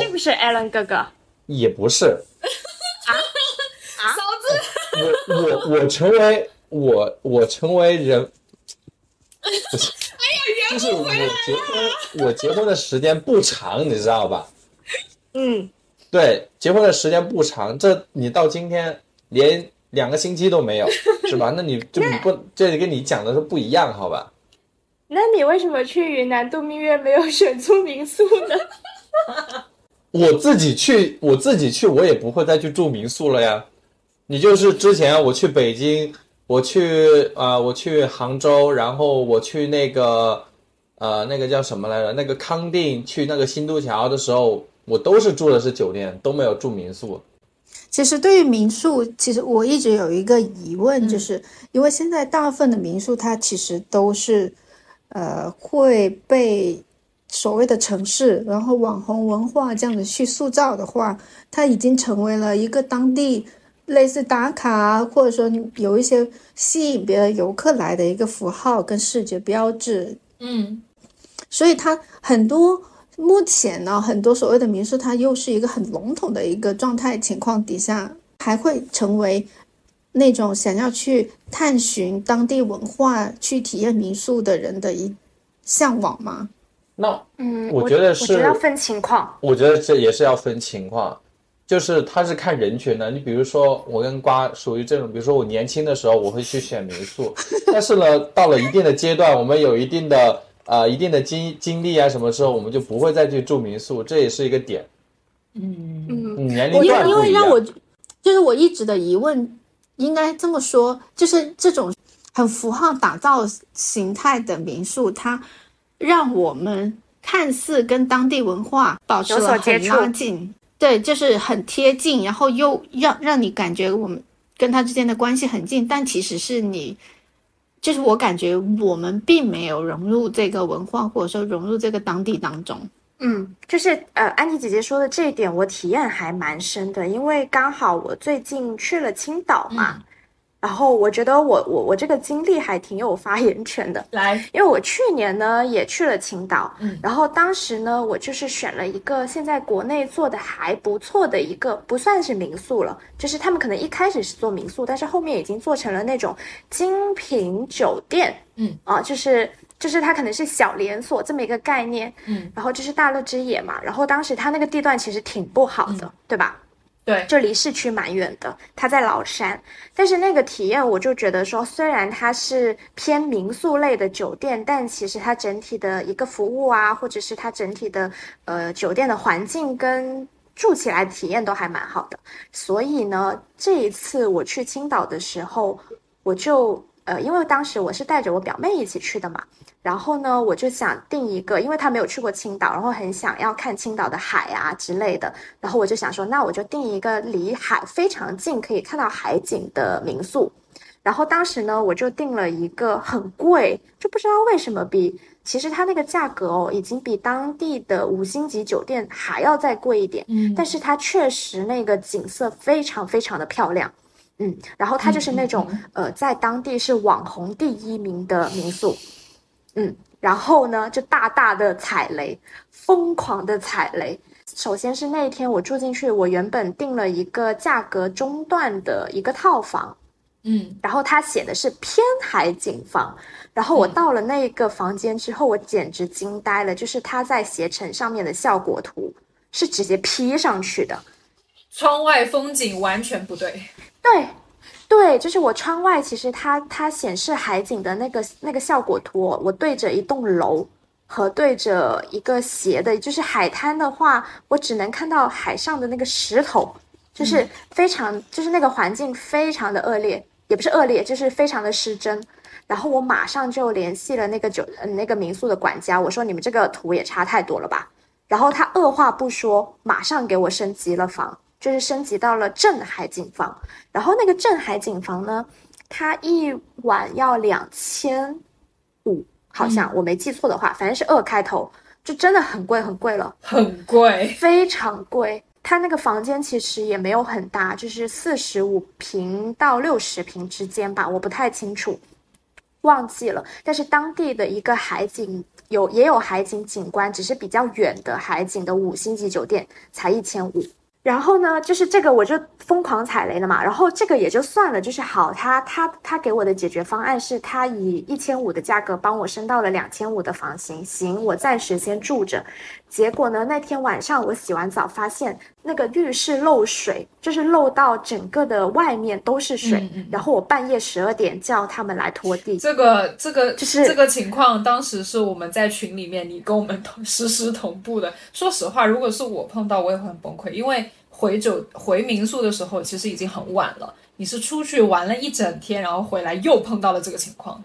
是不是 Alan 哥哥？也不是，啊啊！嫂子我我我成为我我成为人，不是，就是我结婚我结婚的时间不长，你知道吧？嗯，对，结婚的时间不长，这你到今天连两个星期都没有，是吧？那你就你不这跟你讲的是不一样，好吧？那你为什么去云南度蜜月没有选住民宿呢？我自己去，我自己去，我也不会再去住民宿了呀。你就是之前我去北京，我去啊、呃我去杭州，然后我去那个呃那个叫什么来着？那个康定，去那个新都桥的时候，我都是住的是酒店，都没有住民宿。其实对于民宿，其实我一直有一个疑问，就是因为现在大部分的民宿，它其实都是，呃，会被所谓的城市，然后网红文化这样子去塑造的话，它已经成为了一个当地类似打卡啊，或者说有一些吸引别的游客来的一个符号跟视觉标志，嗯。所以它很多目前呢，很多所谓的民宿，它又是一个很笼统的一个状态情况底下，还会成为那种想要去探寻当地文化、去体验民宿的人的一向往吗？那嗯，我觉得我觉是得要分情况。我觉得这也是要分情况，就是他是看人群的。你比如说，我跟瓜属于这种，比如说我年轻的时候我会去选民宿，但是呢，到了一定的阶段，我们有一定的呃一定的经经历啊，什么时候我们就不会再去住民宿，这也是一个点。嗯，嗯，嗯年龄因为因。为让我就是我一直的疑问，应该这么说，就是这种很符号打造形态的民宿，它让我们看似跟当地文化保持了很拉近，对，就是很贴近，然后又让让你感觉我们跟他之间的关系很近，但其实是你。就是我感觉我们并没有融入这个文化，或者说融入这个当地当中。嗯，就是呃，安妮姐姐说的这一点，我体验还蛮深的，因为刚好我最近去了青岛嘛，然后我觉得我我我这个经历还挺有发言权的，来，因为我去年呢也去了青岛，嗯然后当时呢我就是选了一个现在国内做的还不错的一个，不算是民宿了，就是他们可能一开始是做民宿，但是后面已经做成了那种精品酒店，嗯。啊，就是就是它可能是小连锁这么一个概念，嗯，然后就是大乐之野嘛，然后当时它那个地段其实挺不好的，对吧？对，就离市区蛮远的，它在崂山。但是那个体验，我就觉得说，虽然它是偏民宿类的酒店，但其实它整体的一个服务啊，或者是它整体的呃酒店的环境跟住起来体验都还蛮好的。所以呢，这一次我去青岛的时候，我就呃，因为当时我是带着我表妹一起去的嘛，然后呢，我就想订一个，因为他没有去过青岛，然后很想要看青岛的海啊之类的，然后我就想说，那我就订一个离海非常近，可以看到海景的民宿。然后当时呢，我就定了一个很贵，就不知道为什么比其实它那个价格哦，已经比当地的五星级酒店还要再贵一点。嗯但是它确实那个景色非常非常的漂亮。嗯，然后它就是那种、呃，在当地是网红第一名的民宿，嗯，然后呢就大大的踩雷，疯狂的踩雷。首先是那一天我住进去，我原本订了一个价格中段的一个套房，嗯，然后它写的是偏海景房，然后我到了那个房间之后，我简直惊呆了，就是它在携程上面的效果图是直接 P 上去的，窗外风景完全不对，对，对，就是我窗外其实它它显示海景的那个那个效果图哦，我对着一栋楼和对着一个斜的，就是海滩的话，我只能看到海上的那个石头，就是非常、就是那个环境非常的恶劣，也不是恶劣，就是非常的失真。然后我马上就联系了那个酒呃那个民宿的管家，我说你们这个图也差太多了吧。然后他二话不说，马上给我升级了房，就是升级到了镇海景房。然后那个镇海景房呢，它一晚要两千五，好像、我没记错的话，反正是二开头，就真的很贵很贵了。很贵，非常贵。它那个房间其实也没有很大，就是四十五平到六十平之间吧，我不太清楚，忘记了。但是当地的一个海景有也有海景景观，只是比较远的海景的五星级酒店才一千五。然后呢，就是这个我就疯狂踩雷了嘛。然后这个也就算了，就是好，他他他给我的解决方案是他以一千五的价格帮我升到了两千五的房型，行，我暂时先住着。结果呢，那天晚上我洗完澡发现那个浴室漏水，就是漏到整个的外面都是水。嗯嗯然后我半夜十二点叫他们来拖地。这个这个就是这个情况，当时是我们在群里面，你跟我们同实时同步的。说实话，如果是我碰到，我也会很崩溃，因为回酒回民宿的时候，其实已经很晚了。你是出去玩了一整天，然后回来又碰到了这个情况。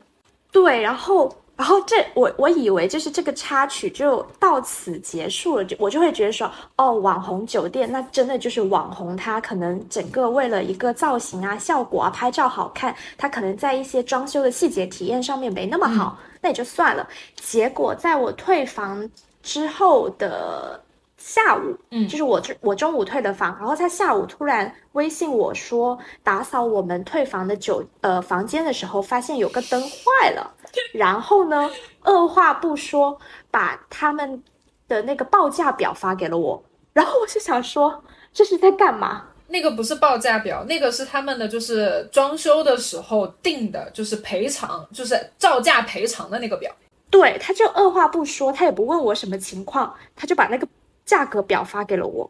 对，然后然后这我我以为就是这个插曲就到此结束了，就我就会觉得说，哦，网红酒店那真的就是网红，他可能整个为了一个造型啊、效果啊、拍照好看，他可能在一些装修的细节体验上面没那么好，那也就算了。结果在我退房之后的下午，嗯。就是我我中午退的房，然后他下午突然微信我说打扫我们退房的酒呃房间的时候，发现有个灯坏了，然后呢，二话不说把他们的那个报价表发给了我，然后我就想说这是在干嘛？那个不是报价表，那个是他们的，就是装修的时候定的，就是赔偿，就是造价赔偿的那个表。对对，他就二话不说，他也不问我什么情况，他就把那个价格表发给了我。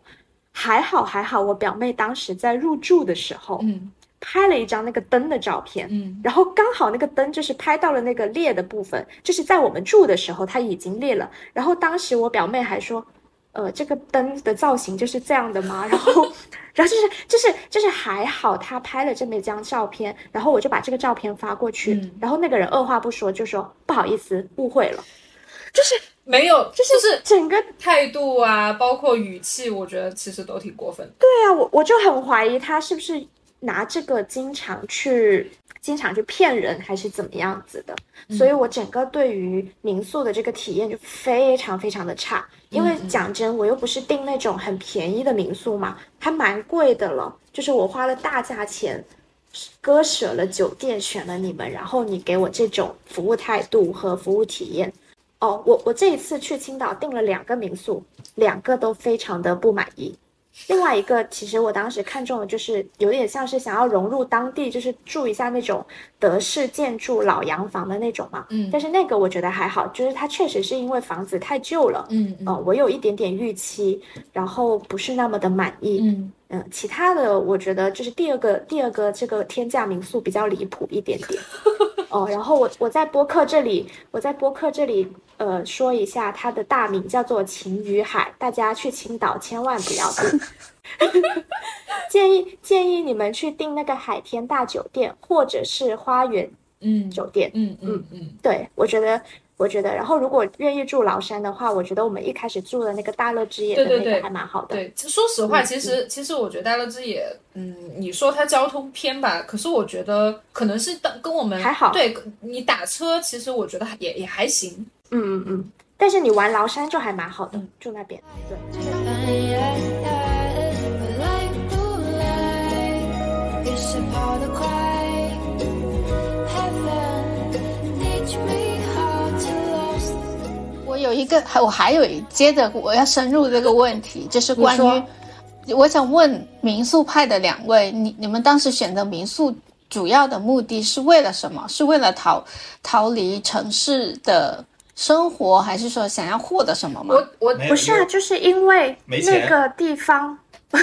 还好还好，我表妹当时在入住的时候，嗯拍了一张那个灯的照片，嗯然后刚好那个灯就是拍到了那个裂的部分，就是在我们住的时候它已经裂了。然后当时我表妹还说，呃，这个灯的造型就是这样的吗？然后，然后就是就是就是还好她拍了这么一张照片，然后我就把这个照片发过去，嗯然后那个人二话不说就说不好意思，误会了，就是没有，就是就是整个态度啊，包括语气，我觉得其实都挺过分的。对啊，我我就很怀疑他是不是拿这个经常去经常去骗人，还是怎么样子的。所以我整个对于民宿的这个体验就非常非常的差。因为讲真，我又不是订那种很便宜的民宿嘛，还蛮贵的了。就是我花了大价钱，割舍了酒店，选了你们，然后你给我这种服务态度和服务体验。哦，我我这一次去青岛订了两个民宿，两个都非常的不满意。另外一个，其实我当时看中的就是有点像是想要融入当地，就是住一下那种德式建筑老洋房的那种嘛。嗯但是那个我觉得还好，就是它确实是因为房子太旧了，嗯嗯呃，我有一点点预期，然后不是那么的满意。嗯嗯，其他的我觉得就是第二个第二个这个天价民宿比较离谱一点点。哦，然后我我在播客这里，我在播客这里呃说一下，它的大名叫做晴雨海，大家去青岛千万不要订。建议建议你们去订那个海天大酒店或者是花园嗯酒店。嗯嗯嗯，对，我觉得，我觉得，然后如果愿意住崂山的话，我觉得我们一开始住的那个大乐之野的那个对对对还蛮好的。对，其实说实话，嗯其实其实我觉得大乐之野，嗯，你说它交通偏吧，可是我觉得可能是当跟我们还好对你打车，其实我觉得也也还行。嗯嗯嗯。但是你玩崂山就还蛮好的，住那边。对。我我有一个，还我还有一接着我要深入这个问题，就是关于，我想问民宿派的两位，你你们当时选择民宿主要的目的是为了什么？是为了逃逃离城市的生活，还是说想要获得什么吗？我我不是啊，就是因为那个地方，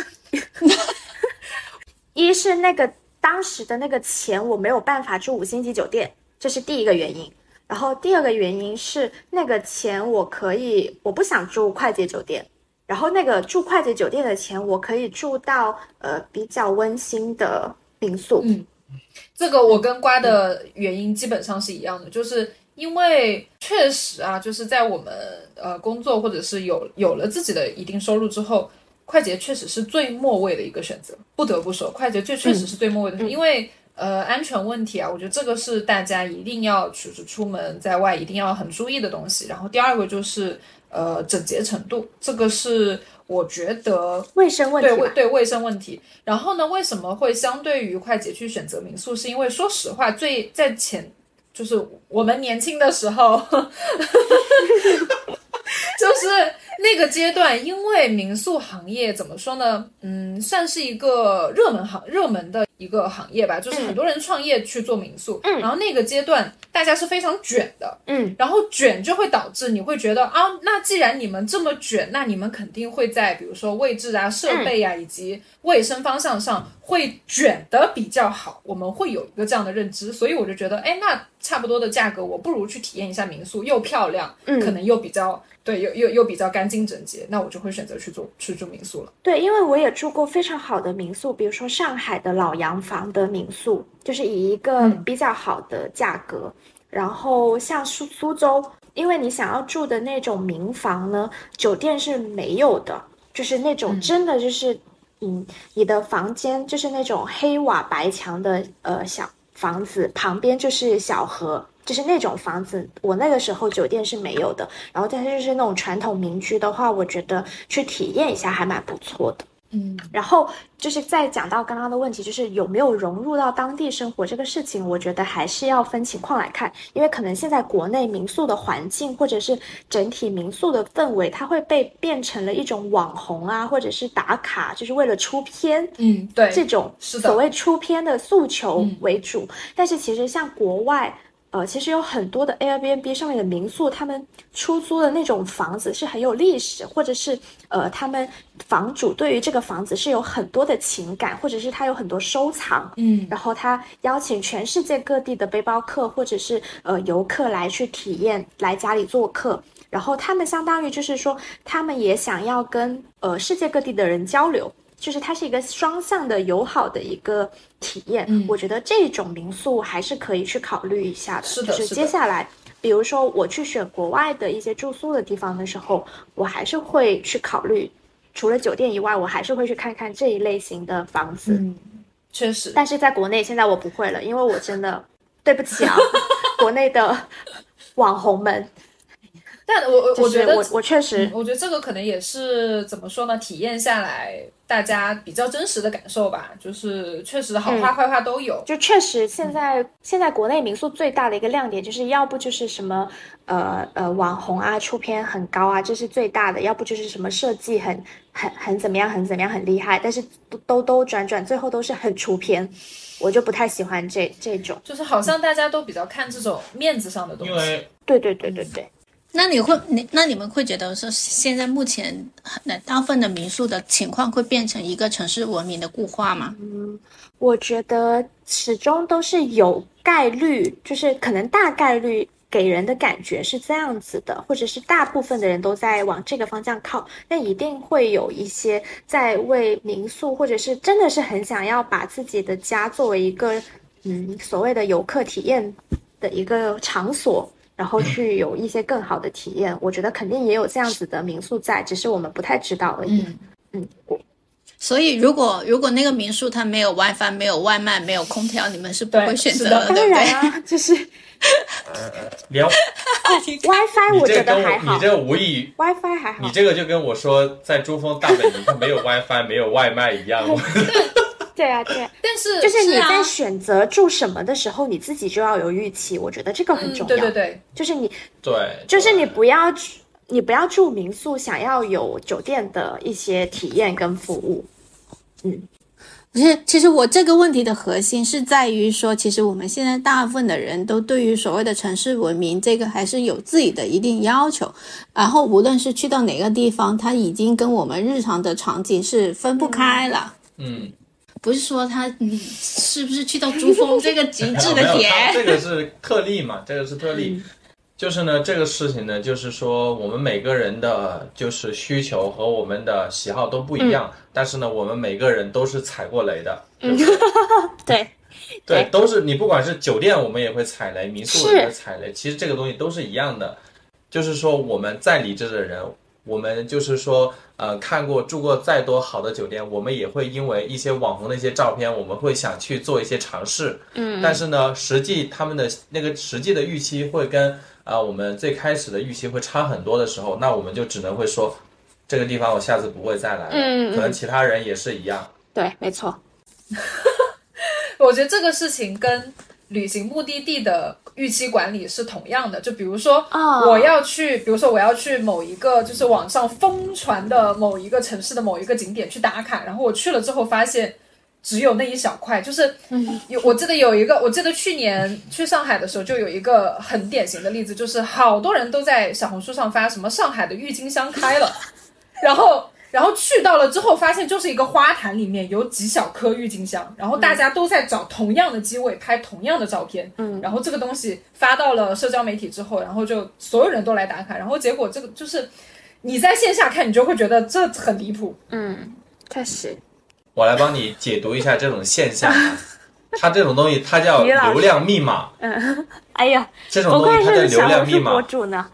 一是那个当时的那个钱我没有办法住五星级酒店，这是第一个原因。然后第二个原因是那个钱我可以，我不想住快捷酒店，然后那个住快捷酒店的钱我可以住到呃比较温馨的民宿。嗯这个我跟瓜的原因基本上是一样的，就是因为确实啊，就是在我们呃工作或者是有有了自己的一定收入之后，快捷确实是最末位的一个选择，不得不说，快捷确确实是最末位的因为。呃，安全问题啊，我觉得这个是大家一定要就是出门在外一定要很注意的东西。然后第二个就是呃整洁程度，这个是我觉得卫生问题对卫对卫生问题。然后呢，为什么会相对于快捷去选择民宿？是因为说实话，最在前就是我们年轻的时候，就是那个阶段，因为民宿行业怎么说呢？嗯，算是一个热门行热门的一个行业吧，就是很多人创业去做民宿。嗯然后那个阶段大家是非常卷的，嗯然后卷就会导致你会觉得啊，那既然你们这么卷，那你们肯定会在比如说位置啊、设备啊、以及卫生方向上会卷的比较好，我们会有一个这样的认知，所以我就觉得，哎，那差不多的价格，我不如去体验一下民宿，又漂亮，嗯可能又比较对，又又又比较干净整洁，那我就会选择去做去住民宿了。对，因为我也住过非常好的民宿，比如说上海的老洋房的民宿，就是以一个嗯比较好的价格。然后像苏苏州，因为你想要住的那种民房呢，酒店是没有的，就是那种嗯真的就是，嗯，你的房间就是那种黑瓦白墙的呃小房子，旁边就是小河。就是那种房子，我那个时候酒店是没有的。然后，但是就是那种传统民居的话，我觉得去体验一下还蛮不错的。嗯然后就是再讲到刚刚的问题，就是有没有融入到当地生活这个事情，我觉得还是要分情况来看，因为可能现在国内民宿的环境或者是整体民宿的氛围，它会被变成了一种网红啊，或者是打卡，就是为了出片。嗯，对，这种所谓出片的诉求嗯为主，但是其实像国外，呃，其实有很多的 Airbnb 上面的民宿，他们出租的那种房子是很有历史，或者是呃，他们房主对于这个房子是有很多的情感，或者是他有很多收藏，嗯然后他邀请全世界各地的背包客或者是呃游客来去体验，来家里做客。然后他们相当于就是说，他们也想要跟呃世界各地的人交流，就是它是一个双向的友好的一个体验。嗯我觉得这种民宿还是可以去考虑一下的。就是接下来，比如说我去选国外的一些住宿的地方的时候，我还是会去考虑，除了酒店以外，我还是会去看看这一类型的房子。嗯，确实，但是在国内现在我不会了，因为我真的对不起啊，国内的网红们，但我我就是我觉得我我确实嗯，我觉得这个可能也是怎么说呢？体验下来，大家比较真实的感受吧，就是确实好话坏话都有。就确实现在现在国内民宿最大的一个亮点就是要不就是什么呃呃网红啊出片很高啊，这是最大的；要不就是什么设计很很很怎么样很怎么样很厉害，但是都兜兜转转最后都是很出片，我就不太喜欢这这种。就是好像大家都比较看这种面子上的东西。因为对对对对对，那你会你那你们会觉得说，现在目前很大部分的民宿的情况会变成一个城市文明的固化吗？嗯我觉得始终都是有概率，就是可能大概率给人的感觉是这样子的，或者是大部分的人都在往这个方向靠，那一定会有一些在为民宿，或者是真的是很想要把自己的家作为一个嗯所谓的游客体验的一个场所。然后去有一些更好的体验，我觉得肯定也有这样子的民宿在，只是我们不太知道而已。嗯嗯，我所以如果如果那个民宿它没有 WiFi、没有外卖、没有空调，你们是不会选择的，当对不对？然啊，就是连 WiFi 我觉得还好你这个无异，，WiFi 还好你。这个就跟我说在珠峰大本营它没有 WiFi 没有外卖一样。对啊，对啊，但是就是你啊在选择住什么的时候，你自己就要有预期，我觉得这个很嗯，重要。对对对，就是你，对，就是你不要住，你不要住民宿，想要有酒店的一些体验跟服务。嗯，不是，其实我这个问题的核心是在于说，其实我们现在大部分的人都对于所谓的城市文明这个还是有自己的一定要求。然后，无论是去到哪个地方，它已经跟我们日常的场景是分不开了。嗯，不是说他你是不是去到珠峰这个极致的 点？这个是特例嘛，这个是特例。就是呢，这个事情呢，就是说我们每个人的就是需求和我们的喜好都不一样，但是呢，我们每个人都是踩过雷的，对不 对？对，对，都是你不管是酒店，我们也会踩雷，民宿也会踩雷，其实这个东西都是一样的。就是说，我们再理智的人，我们就是说，呃，看过住过再多好的酒店，我们也会因为一些网红的一些照片，我们会想去做一些尝试。嗯，但是呢，实际他们的那个实际的预期会跟啊、我们最开始的预期会差很多的时候，那我们就只能会说，这个地方我下次不会再来了。嗯嗯可能其他人也是一样。对，没错。我觉得这个事情跟旅行目的地的预期管理是同样的。就比如说，哦我要去，比如说我要去某一个就是网上疯传的某一个城市的某一个景点去打卡，然后我去了之后发现。只有那一小块，就是有我记得有一个，我记得去年去上海的时候，就有一个很典型的例子，就是好多人都在小红书上发什么上海的郁金香开了，然后然后去到了之后，发现就是一个花坛里面有几小颗郁金香，然后大家都在找同样的机位拍同样的照片，嗯然后这个东西发到了社交媒体之后，然后就所有人都来打卡，然后结果这个就是你在线下看，你就会觉得这很离谱，嗯，确实。我来帮你解读一下这种现象啊。它这种东西，它叫流量密码。嗯，哎呀，这种不东西它叫流量密码博。主呢。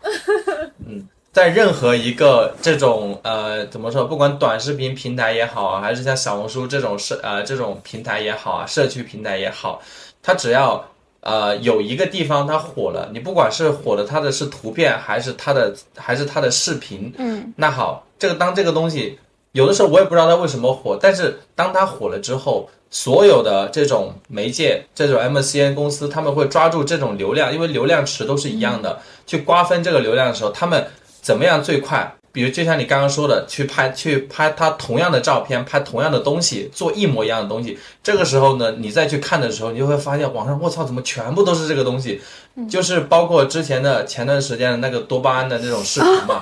在任何一个这种呃怎么说，不管短视频平台也好啊，还是像小红书这种社呃这种平台也好啊，社区平台也好，它只要呃有一个地方它火了，你不管是火的它的是图片还是它的还是它的视频，嗯，那好，这个当这个东西有的时候我也不知道它为什么火，但是当它火了之后，所有的这种媒介，这种 MCN 公司，他们会抓住这种流量，因为流量池都是一样的，去瓜分这个流量的时候，他们怎么样最快？比如就像你刚刚说的，去拍去拍他同样的照片，拍同样的东西，做一模一样的东西。这个时候呢，你再去看的时候，你就会发现网上我操，怎么全部都是这个东西？就是包括之前的前段时间的那个多巴胺的那种视频嘛，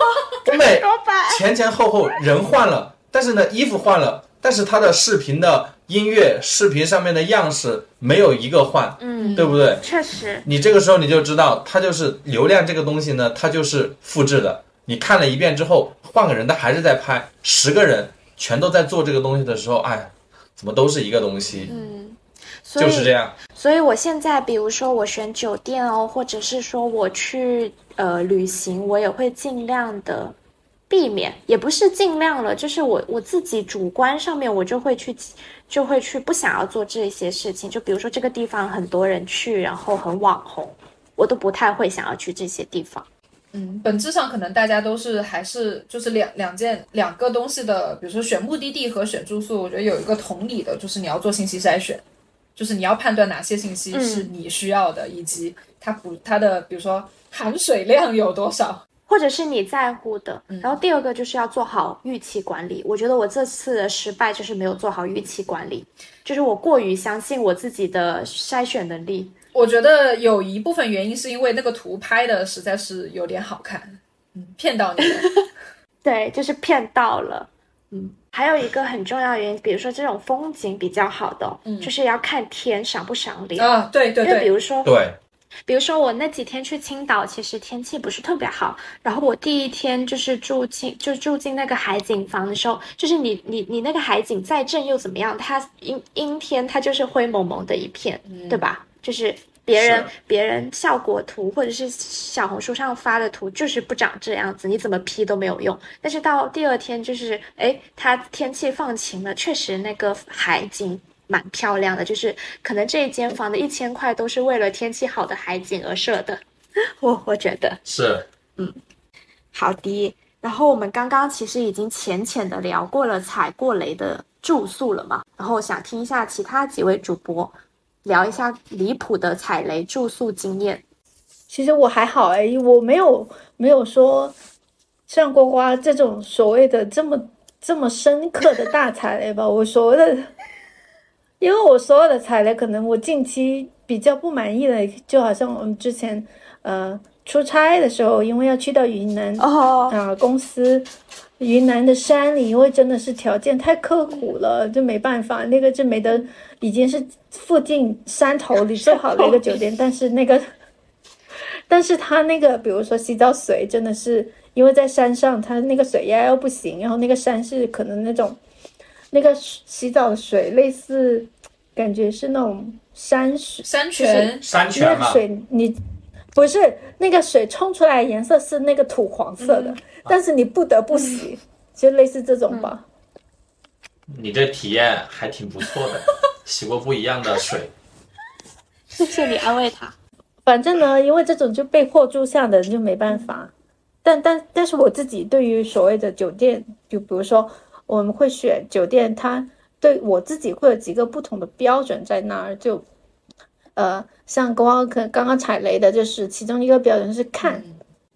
我 每前前后后人换了，但是呢衣服换了，但是他的视频的音乐、视频上面的样式没有一个换，嗯，对不对？确实，你这个时候你就知道，它就是流量这个东西呢，它就是复制的。你看了一遍之后，换个人他还是在拍，十个人全都在做这个东西的时候，哎，怎么都是一个东西？嗯，所以就是这样。所以我现在，比如说我选酒店哦，或者是说我去呃旅行，我也会尽量的避免，也不是尽量了，就是我我自己主观上面，我就会去就会去不想要做这些事情。就比如说这个地方很多人去，然后很网红，我都不太会想要去这些地方。嗯，本质上可能大家都是还是就是两两件两个东西的，比如说选目的地和选住宿，我觉得有一个同理的，就是你要做信息筛选，就是你要判断哪些信息嗯是你需要的，以及它不它的比如说含水量有多少。或者是你在乎的，然后第二个就是要做好预期管理。我觉得我这次的失败就是没有做好预期管理，就是我过于相信我自己的筛选能力。我觉得有一部分原因是因为那个图拍的实在是有点好看，嗯，骗到你了。对，就是骗到了。嗯，还有一个很重要的原因，比如说这种风景比较好的嗯，就是要看天赏不赏脸。啊，对对因为比，如说，对，比如说我那几天去青岛，其实天气不是特别好。然后我第一天就是住进就住进那个海景房的时候，就是你你你那个海景再正又怎么样？它阴阴天，它就是灰蒙蒙的一片，对吧？就是别人是。别人效果图或者是小红书上发的图就是不长这样子，你怎么 P 都没有用。但是到第二天就是，哎，它天气放晴了，确实那个海景蛮漂亮的，就是可能这一间房的一千块都是为了天气好的海景而设的，我我觉得。是。嗯好的。然后我们刚刚其实已经浅浅的聊过了踩过雷的住宿了嘛，然后想听一下其他几位主播聊一下离谱的踩雷住宿经验。其实我还好哎，我没有没有说像呱呱这种所谓的这么这么深刻的大踩雷吧。我所谓的，因为我所有的踩雷，可能我近期比较不满意的，就好像我们之前呃出差的时候，因为要去到云南哦，啊、公司云南的山里，因为真的是条件太刻苦了，就没办法。那个就没得，已经是附近山头里最好的一个酒店，但是那个，但是他那个，比如说洗澡水，真的是因为在山上，它那个水压又不行，然后那个山是可能那种那个洗澡的水类似，感觉是那种山水。山泉山泉水你不是那个水冲出来颜色是那个土黄色的，但是你不得不洗，就类似这种吧。你这体验还挺不错的，洗过不一样的水。谢谢你安慰他。反正呢，因为这种就被迫住下的人就没办法。但但但是我自己对于所谓的酒店，就比如说我们会选酒店，它对我自己会有几个不同的标准在那儿。就呃，像刚刚可刚刚踩雷的，就是其中一个标准是看，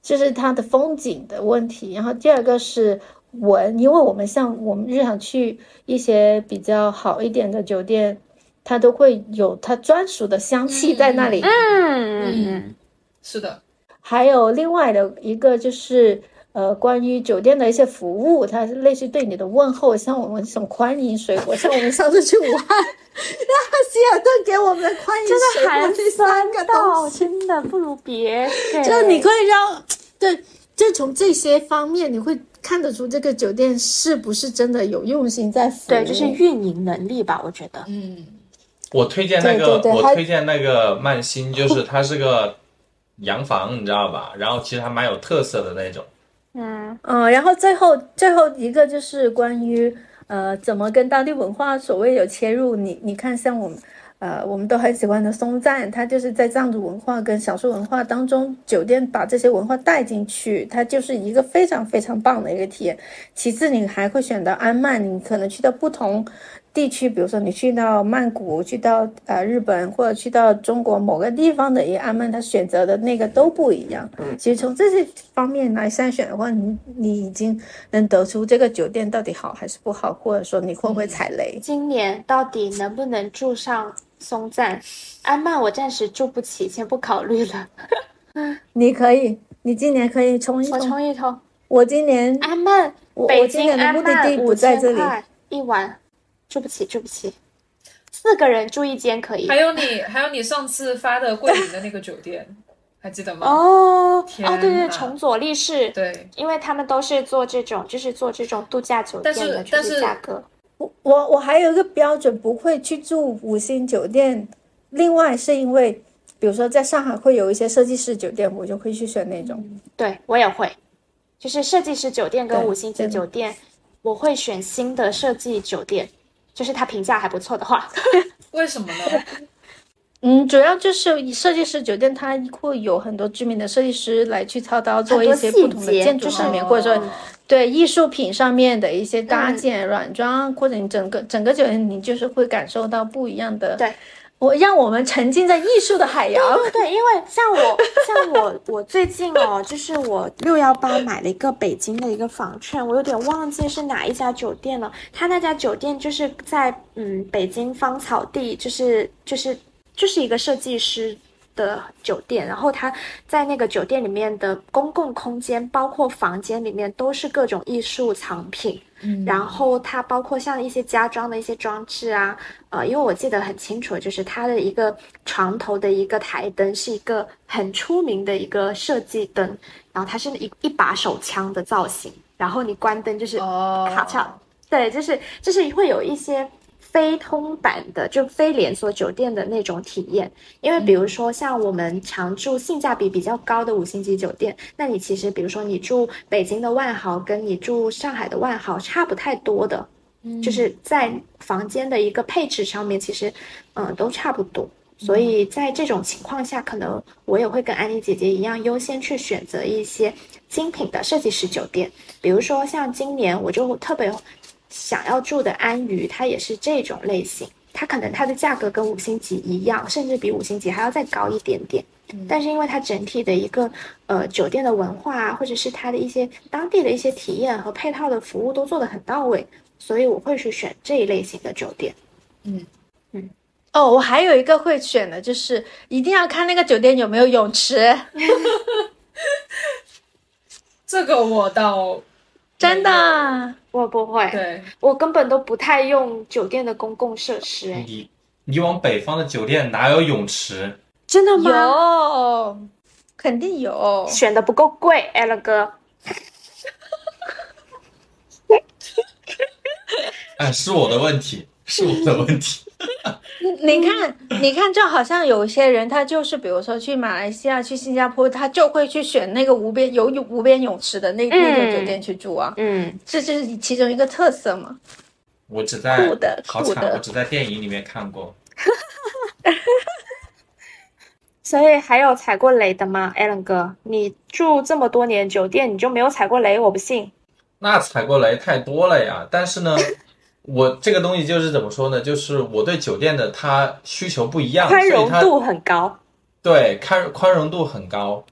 就是它的风景的问题。然后第二个是闻，因为我们像我们日常去一些比较好一点的酒店，它都会有它专属的香气在那里。嗯嗯是的，还有另外的一个就是，呃，关于酒店的一些服务，它是类似对你的问候，像我们这种欢迎水果，像我们上次去武汉，那希尔顿给我们的欢迎真水果的寒这三个东西，真的不如别给。就你可以让，对，就从这些方面，你会看得出这个酒店是不是真的有用心在服务。对，就是运营能力吧，我觉得。嗯，我推荐那个，对对对我推荐那个曼新，就是它是个洋房，你知道吧？然后其实还蛮有特色的那种。嗯嗯，然后最后最后一个就是关于呃怎么跟当地文化所谓有切入。你你看，像我们呃我们都很喜欢的松赞，它就是在藏族文化跟少数文化当中，酒店把这些文化带进去，它就是一个非常非常棒的一个体验。其次，你还会选择安曼，你可能去到不同地区，比如说你去到曼谷、去到呃日本或者去到中国某个地方的一个阿曼，他选择的那个都不一样。其实从这些方面来筛选的话，你你已经能得出这个酒店到底好还是不好，或者说你会不会踩雷。今年到底能不能住上松赞？安曼我暂时住不起，先不考虑了。你可以，你今年可以冲一冲我冲。一冲。我今年阿曼，我今年的京安目的地曼不在这里5000块一晚，住不起，住不起。四个人住一间可以还。有你，还有你上次发的桂林的那个酒店，还记得吗？哦天哦，对对，哪重左力士，对，因为他们都是做这种，就是做这种度假酒店的，就是但是价格。我我我还有一个标准，不会去住五星酒店。另外是因为，比如说在上海会有一些设计师酒店，我就会去选那种。对我也会，就是设计师酒店跟五星级酒店，我会选新的设计酒店，就是他评价还不错的话。为什么呢？嗯，主要就是设计师酒店，它会有很多知名的设计师来去操刀做一些不同的建筑上面，哦或者说对艺术品上面的一些搭嗯建、软装，或者你整个整个酒店，你就是会感受到不一样的。对，我让我们沉浸在艺术的海洋。对，因为像我，像我，我最近哦，就是我六幺八买了一个北京的一个房券，我有点忘记是哪一家酒店了。他那家酒店就是在嗯北京芳草地，就是就是就是一个设计师的酒店，然后他在那个酒店里面的公共空间，包括房间里面都是各种艺术藏品。然后它包括像一些家装的一些装置啊，呃，因为我记得很清楚，就是它的一个床头的一个台灯是一个很出名的一个设计灯，然后它是一一把手枪的造型，然后你关灯就是哦，卡嚓，对，就是就是会有一些非通版的，就非连锁酒店的那种体验。因为比如说像我们常住性价比比较高的五星级酒店，那你其实比如说你住北京的万豪，跟你住上海的万豪差不太多的，就是在房间的一个配置上面，其实嗯都差不多。所以在这种情况下，可能我也会跟安妮姐姐一样，优先去选择一些精品的设计师酒店。比如说像今年我就特别想要住的安渝，它也是这种类型。它可能它的价格跟五星级一样，甚至比五星级还要再高一点点。但是因为它整体的一个呃酒店的文化啊，或者是它的一些当地的一些体验和配套的服务都做得很到位，所以我会去选这一类型的酒店。嗯嗯哦，我还有一个会选的，就是一定要看那个酒店有没有泳池，这个我倒真的。我不会，对，我根本都不太用酒店的公共设施。哎，你你往北方的酒店哪有泳池？真的吗？有，肯定有。选的不够贵，L 哥。哎，是我的问题，是我的问题。你看，你看，就好像有些人，他就是比如说去马来西亚、去新加坡，他就会去选那个无边有泳无边泳池的那、那种酒店去住啊，嗯，这就是其中一个特色嘛。我只在酷的好惨，酷的我只在电影里面看过。所以还有踩过雷的吗，Allen 哥？你住这么多年酒店，你就没有踩过雷？我不信。那踩过雷太多了呀！但是呢，我这个东西就是怎么说呢？就是我对酒店的它需求不一样，宽容度很高。对宽宽容度很高。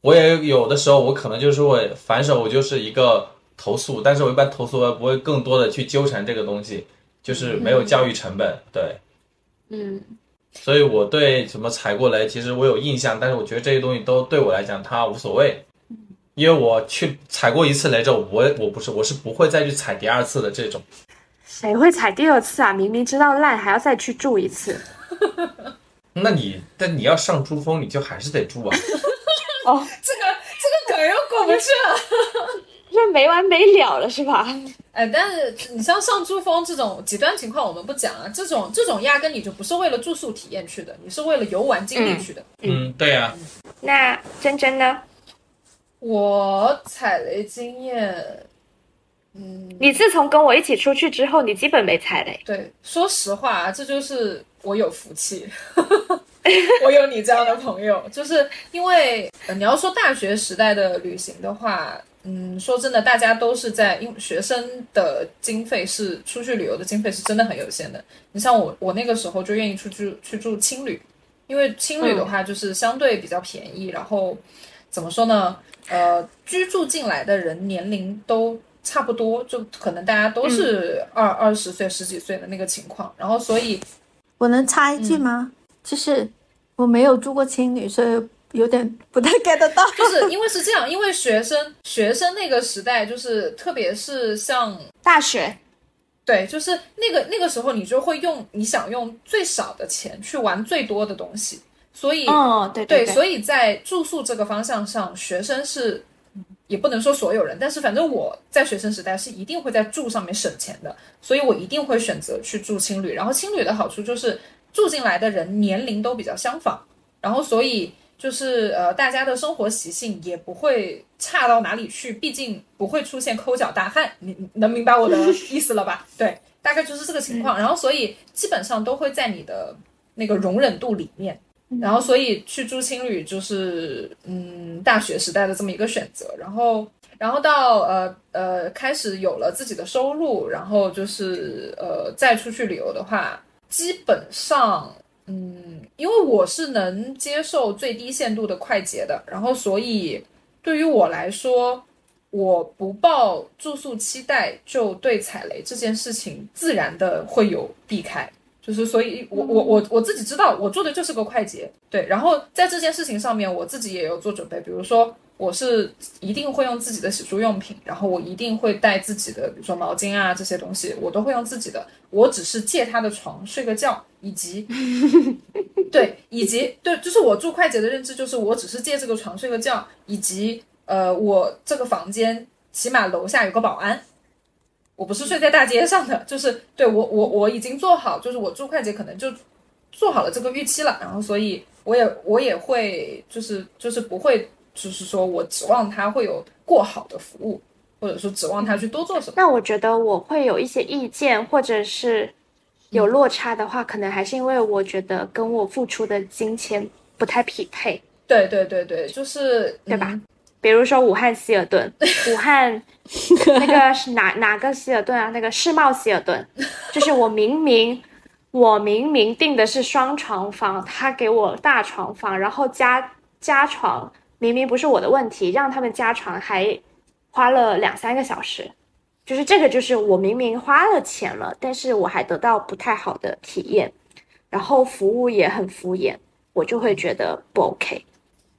我也有的时候我可能就是会反手，我就是一个投诉，但是我一般投诉我不会更多的去纠缠这个东西，就是没有教育成本。对，嗯，所以我对什么踩过雷，其实我有印象，但是我觉得这些东西都对我来讲它无所谓，因为我去踩过一次雷之后，我我不是我是不会再去踩第二次的这种。谁会踩第二次啊？明明知道烂，还要再去住一次。那你但你要上珠峰，你就还是得住啊。哦，这个这个梗又过不去了。这没完没了了是吧？哎，但是你像上珠峰这种极端情况，我们不讲啊。这种这种压根你就不是为了住宿体验去的，你是为了游玩经历去的。嗯，对呀、那珍珍呢？我踩雷经验，嗯，你自从跟我一起出去之后，你基本没踩雷。对，说实话啊，这就是我有福气。我有你这样的朋友，就是因为、呃、你要说大学时代的旅行的话，嗯，说真的，大家都是在因为学生的经费是出去旅游的经费是真的很有限的。你像我，我那个时候就愿意出去去住青旅，因为青旅的话就是相对比较便宜，然后怎么说呢？呃，居住进来的人年龄都差不多，就可能大家都是二二十岁、十几岁的那个情况，然后所以我能插一句吗？就是我没有住过青旅，所以有点不太 get 得到。就是因为是这样，因为学生学生那个时代，就是特别是像大学，对，就是那个那个时候，你就会用你想用最少的钱去玩最多的东西，所以、哦，对对，对，所以在住宿这个方向上，学生是也不能说所有人，但是反正我在学生时代是一定会在住上面省钱的，所以我一定会选择去住青旅。然后青旅的好处就是住进来的人年龄都比较相仿，然后所以就是呃大家的生活习性也不会差到哪里去，毕竟不会出现抠脚大汉，你你能明白我的意思了吧？对，大概就是这个情况。然后所以基本上都会在你的那个容忍度里面。然后，所以去住青旅就是，嗯，大学时代的这么一个选择。然后，然后到呃呃开始有了自己的收入，然后就是呃再出去旅游的话，基本上，嗯，因为我是能接受最低限度的快捷的，然后所以对于我来说，我不抱住宿期待，就对踩雷这件事情自然的会有避开。就是所以我，我我我自己知道，我做的就是个快捷，对。然后在这件事情上面，我自己也有做准备，比如说我是一定会用自己的洗漱用品，然后我一定会带自己的，比如说毛巾啊这些东西，我都会用自己的。我只是借他的床睡个觉，以及 对，以及对，就是我住快捷的认知就是我只是借这个床睡个觉，以及呃，我这个房间起码楼下有个保安。我不是睡在大街上的，就是对我我我已经做好，就是我住快捷可能就做好了这个预期了，然后所以我也我也会就是就是不会就是说我指望他会有过好的服务，或者说指望他去多做什么。那我觉得我会有一些意见，或者是有落差的话，可能还是因为我觉得跟我付出的金钱不太匹配，对对对对，就是对吧？嗯比如说武汉希尔顿，武汉 那个是哪哪个希尔顿啊？那个世贸希尔顿，就是我明明我明明订的是双床房，他给我大床房，然后加加床，明明不是我的问题，让他们加床还花了两三个小时，就是这个就是我明明花了钱了，但是我还得到不太好的体验，然后服务也很敷衍，我就会觉得不 OK。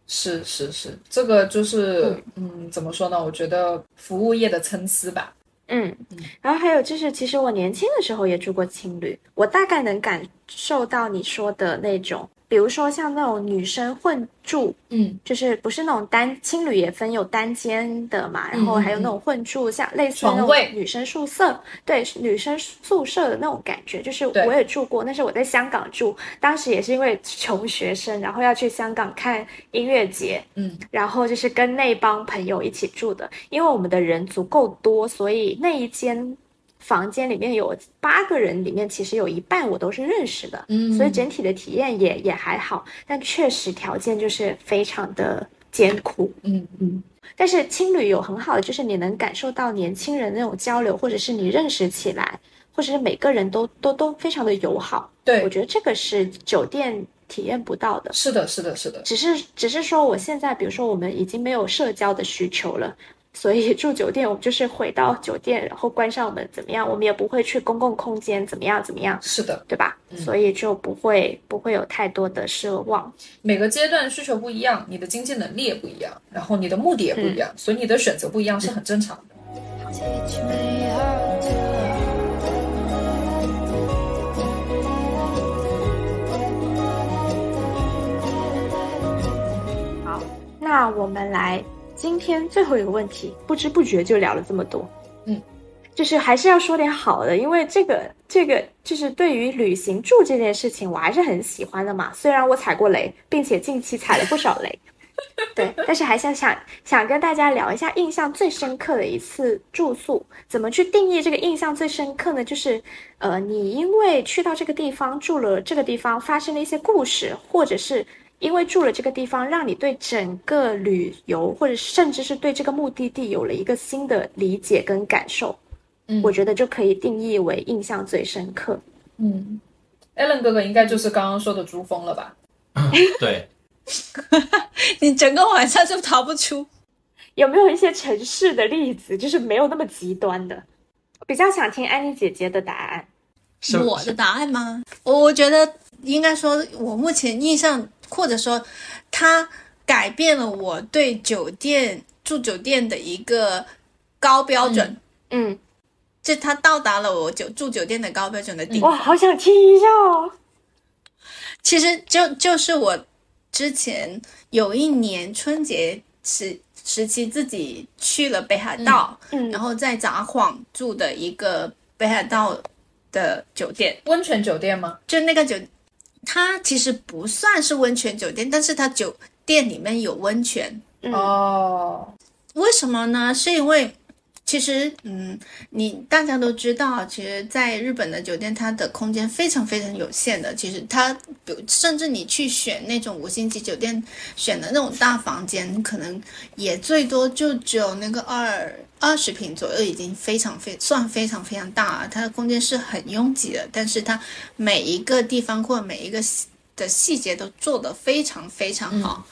是是是，这个就是嗯，怎么说呢？我觉得服务业的参差吧。嗯，然后还有就是，其实我年轻的时候也住过青旅，我大概能感受到你说的那种，比如说像那种女生混住，嗯，就是不是那种单青旅也分有单间的嘛，然后还有那种混住，像类似那种女生宿舍，对，女生宿舍的那种感觉，就是我也住过，那是我在香港住，当时也是因为穷学生，然后要去香港看音乐节，嗯，然后就是跟那帮朋友一起住的，因为我们的人足够多，所以那一间房间里面有八个人，里面其实有一半我都是认识的，嗯所以整体的体验也也还好，但确实条件就是非常的艰苦。嗯嗯，但是青旅有很好的，就是你能感受到年轻人那种交流，或者是你认识起来，或者是每个人都都都非常的友好。对我，觉得这个是酒店体验不到的。是的，是的，是的。只是只是说，我现在比如说我们已经没有社交的需求了，所以住酒店我们就是回到酒店，然后关上门怎么样，我们也不会去公共空间怎么样怎么样，是的，对吧？所以就不会不会有太多的奢望。每个阶段需求不一样，你的经济能力也不一样，然后你的目的也不一样，所以你的选择不一样是很正常的。Love. 那我们来今天最后一个问题，不知不觉就聊了这么多，嗯，就是还是要说点好的，因为这个这个就是对于旅行住这件事情，我还是很喜欢的嘛。虽然我踩过雷，并且近期踩了不少雷，对，但是还想想想跟大家聊一下印象最深刻的一次住宿，怎么去定义这个印象最深刻呢？就是，呃，你因为去到这个地方住了这个地方发生了一些故事，或者是因为住了这个地方，让你对整个旅游，或者甚至是对这个目的地有了一个新的理解跟感受，嗯我觉得就可以定义为印象最深刻。嗯，Allen 哥哥应该就是刚刚说的珠峰了吧？对，你整个晚上就逃不出。有没有一些城市的例子，就是没有那么极端的？比较想听安妮姐姐的答案。是我的答案吗？我我觉得应该说，我目前印象，或者说，它改变了我对酒店住酒店的一个高标准，嗯，就它到达了我酒住酒店的高标准的地哇，好想听一下哦。其实就就是我之前有一年春节时时期自己去了北海道，嗯然后在札幌住的一个北海道的酒店。温泉酒店吗？就那个酒，它其实不算是温泉酒店，但是它酒店里面有温泉。嗯哦，为什么呢？是因为其实，嗯，你大家都知道，其实在日本的酒店，它的空间非常非常有限的。其实它，比如甚至你去选那种五星级酒店，选的那种大房间，可能也最多就只有那个二二十平左右，已经非常非算非常非常大了。它的空间是很拥挤的，但是它每一个地方或每一个细的细节都做得非常非常好。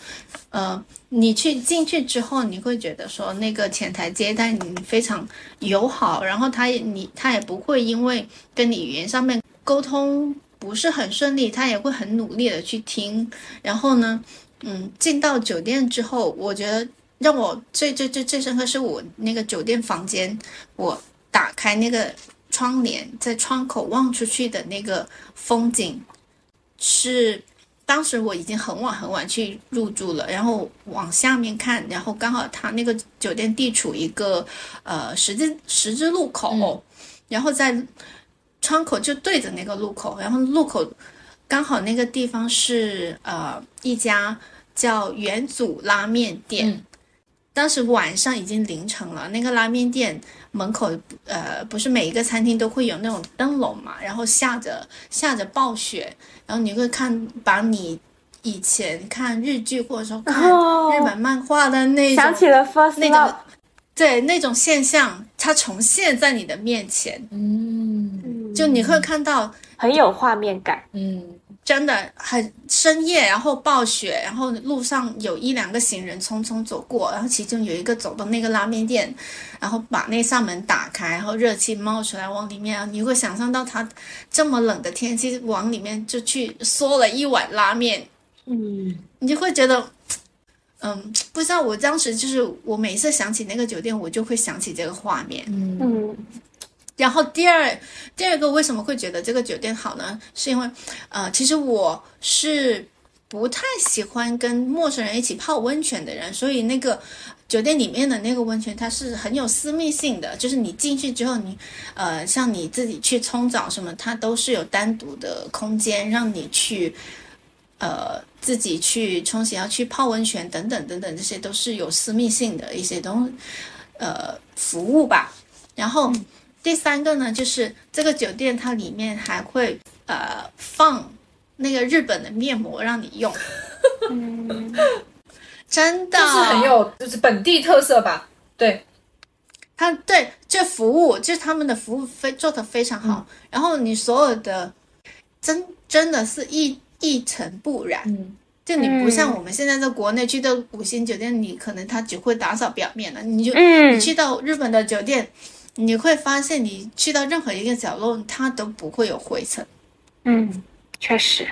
呃，你去进去之后，你会觉得说那个前台接待你非常友好，然后他也你他也不会因为跟你语言上面沟通不是很顺利，他也会很努力的去听。然后呢，嗯，进到酒店之后，我觉得让我最最最最深刻是我那个酒店房间，我打开那个窗帘，在窗口望出去的那个风景，是当时我已经很晚很晚去入住了，然后往下面看，然后刚好他那个酒店地处一个呃十字十字路口，嗯然后在窗口就对着那个路口，然后路口刚好那个地方是呃一家叫元祖拉面店。嗯当时晚上已经凌晨了，那个拉面店门口，呃，不是每一个餐厅都会有那种灯笼嘛，然后下着下着暴雪，然后你会看把你以前看日剧或者说看哦日本漫画的那种、想起了 First 那种，对那种现象，它重现在你的面前，嗯就你会看到很有画面感。嗯真的很深夜，然后暴雪，然后路上有一两个行人匆匆走过，然后其中有一个走到那个拉面店，然后把那扇门打开，然后热气冒出来往里面，你会想象到他这么冷的天气往里面就去嗦了一碗拉面，嗯，你就会觉得，嗯，不知道我当时就是我每次想起那个酒店，我就会想起这个画面。嗯。嗯然后第二第二个为什么会觉得这个酒店好呢？是因为，呃，其实我是不太喜欢跟陌生人一起泡温泉的人，所以那个酒店里面的那个温泉它是很有私密性的，就是你进去之后你，呃，像你自己去冲澡什么，它都是有单独的空间让你去，呃，自己去冲洗、要去泡温泉等等等等，这些都是有私密性的一些东，呃，服务吧。然后。第三个呢，就是这个酒店它里面还会呃放那个日本的面膜让你用，嗯，真的，就是很有就是本地特色吧？对，它对这服务就是他们的服务非做的非常好，然后你所有的真真的是一一尘不染，嗯。就你不像嗯我们现在在国内去到五星酒店，你可能他只会打扫表面了，你就、嗯你去到日本的酒店，你会发现你去到任何一个角落，它都不会有灰尘。嗯，确实，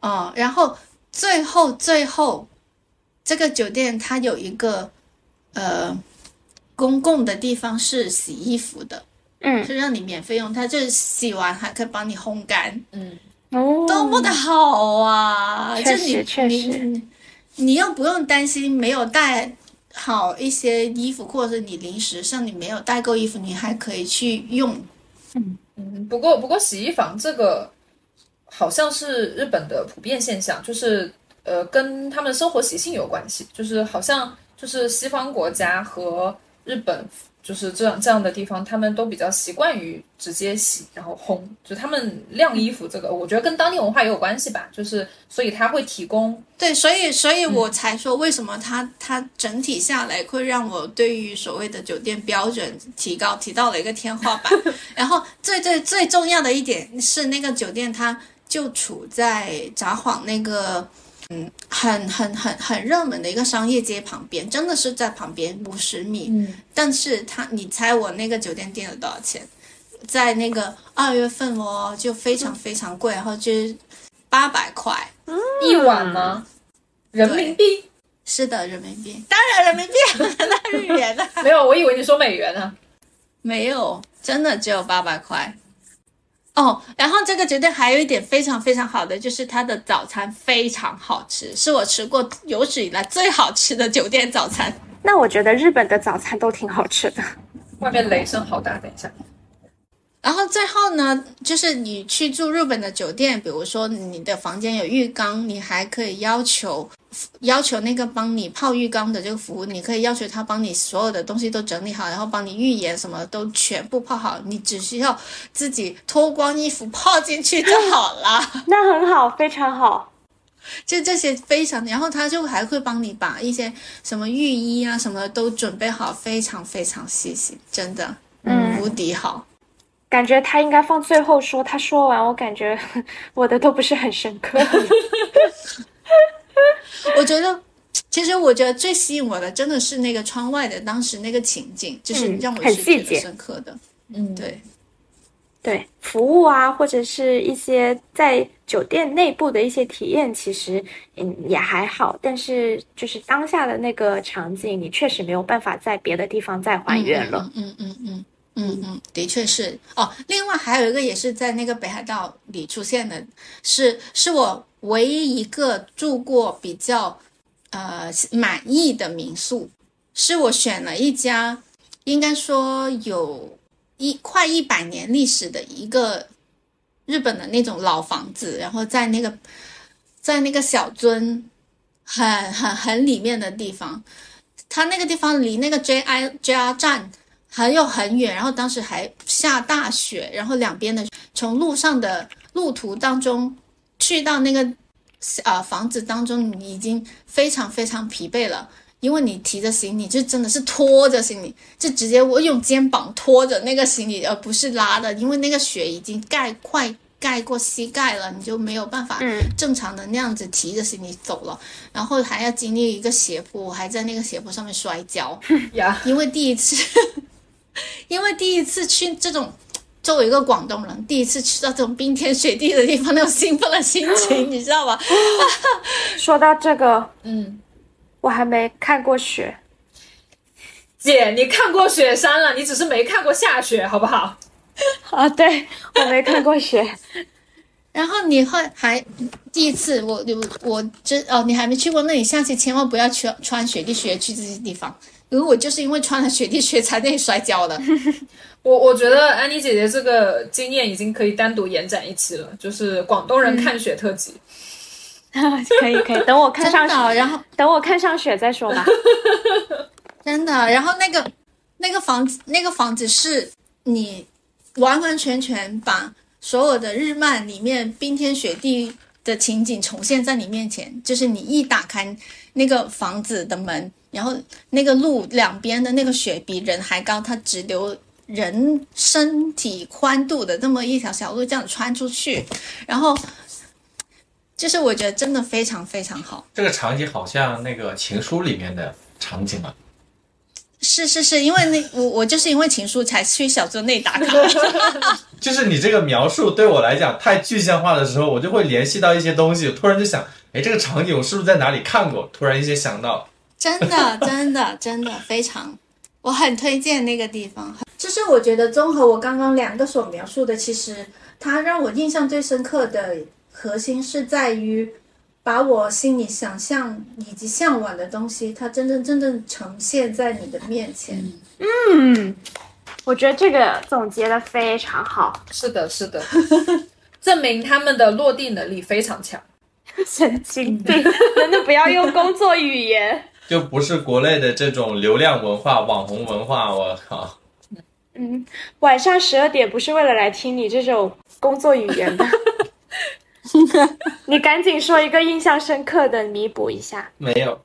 哦，然后最后最后，这个酒店它有一个呃公共的地方是洗衣服的，嗯。是让你免费用，它就是洗完还可以帮你烘干，嗯哦，多么的好啊！确实确实。你你又不用担心没有带好一些衣服，或者是你临时像你没有代购衣服，你还可以去用。嗯，不过不过洗衣房这个好像是日本的普遍现象，就是呃，跟他们的生活习性有关系，就是好像就是西方国家和日本。就是这样这样的地方，他们都比较习惯于直接洗，然后烘。就他们晾衣服这个，我觉得跟当地文化也有关系吧。就是所以他会提供对，所以所以我才说，为什么它它整体下来会让我对于所谓的酒店标准提高提到了一个天花板。然后最最最重要的一点是，那个酒店它就处在札幌那个嗯很很很很热门的一个商业街旁边，真的是在旁边五十米。嗯但是他，你猜我那个酒店订了多少钱？在那个二月份哦，就非常非常贵，然后就是八百块。一晚吗？人民币？是的，人民币，当然人民币，那日元呢？没有，我以为你说美元呢。没有，真的只有八百块。哦，然后这个酒店还有一点非常非常好的，就是它的早餐非常好吃，是我吃过有史以来最好吃的酒店早餐。那我觉得日本的早餐都挺好吃的。外面雷声好大，等一下。然后最后呢，就是你去住日本的酒店，比如说你的房间有浴缸，你还可以要求要求那个帮你泡浴缸的这个服务，你可以要求他帮你所有的东西都整理好，然后帮你浴盐什么都全部泡好，你只需要自己脱光衣服泡进去就好了。那很好，非常好。就这些非常，然后他就还会帮你把一些什么浴衣啊什么的都准备好，非常非常细心，真的，嗯无敌好。感觉他应该放最后说，他说完我感觉 我的都不是很深刻。我觉得，其实我觉得最吸引我的真的是那个窗外的当时那个情景，就是嗯让我很是觉得细节深刻的。嗯，对，对服务啊，或者是一些在酒店内部的一些体验，其实嗯也还好，但是就是当下的那个场景，你确实没有办法在别的地方再还原了。嗯嗯嗯嗯嗯嗯嗯，的确是哦。另外还有一个也是在那个北海道里出现的，是是我唯一一个住过比较呃满意的民宿，是我选了一家，应该说有一快一百年历史的一个日本的那种老房子，然后在那个在那个小樽很很很里面的地方，它那个地方离那个 JI JR 站还有很远，然后当时还下大雪，然后两边的从路上的路途当中去到那个呃房子当中，你已经非常非常疲惫了。因为你提着行李，就真的是拖着行李，就直接我用肩膀拖着那个行李，而不是拉的，因为那个雪已经盖快盖过膝盖了，你就没有办法嗯。正常的那样子提着行李走了，然后还要经历一个斜坡，我还在那个斜坡上面摔跤，呀，因为第一次，因为第一次去这种。作为一个广东人，第一次去到这种冰天雪地的地方，那种兴奋的心情，你知道吧？说到这个，嗯，我还没看过雪，姐，你看过雪山了，你只是没看过下雪，好不好？啊，对我没看过雪。然后你会还第一次，我我我这哦，你还没去过那里，下次千万不要去穿雪地靴去这些地方，因为我就是因为穿了雪地靴才那里摔跤的。我我觉得安妮姐姐这个经验已经可以单独延展一期了，就是广东人看雪特辑。可以可以，等我看上的，然后等我看上雪再说吧。真的，然后那个那个房子，那个房子是你完完全全把所有的日漫里面冰天雪地的情景重现在你面前，就是你一打开那个房子的门，然后那个路两边的那个雪比人还高，它只留人身体宽度的这么一条小路这样穿出去，然后就是我觉得真的非常非常好。这个场景好像那个《情书》里面的场景啊。是是是，因为那我我就是因为情书才去小樽内打卡。就是你这个描述对我来讲太具象化的时候，我就会联系到一些东西，突然就想，哎，这个场景我是不是在哪里看过？突然一些想到，真的，真的，真的非常，我很推荐那个地方。就是我觉得综合我刚刚两个所描述的，其实它让我印象最深刻的核心是在于，把我心里想象以及向往的东西，它真正真正呈现在你的面前。嗯，我觉得这个总结的非常好。是的，是的，证明他们的落地能力非常强。神经病，能不能不要用工作语言？就不是国内的这种流量文化、网红文化，我靠！嗯，晚上十二点不是为了来听你这种工作语言的。你赶紧说一个印象深刻的，弥补一下。没有，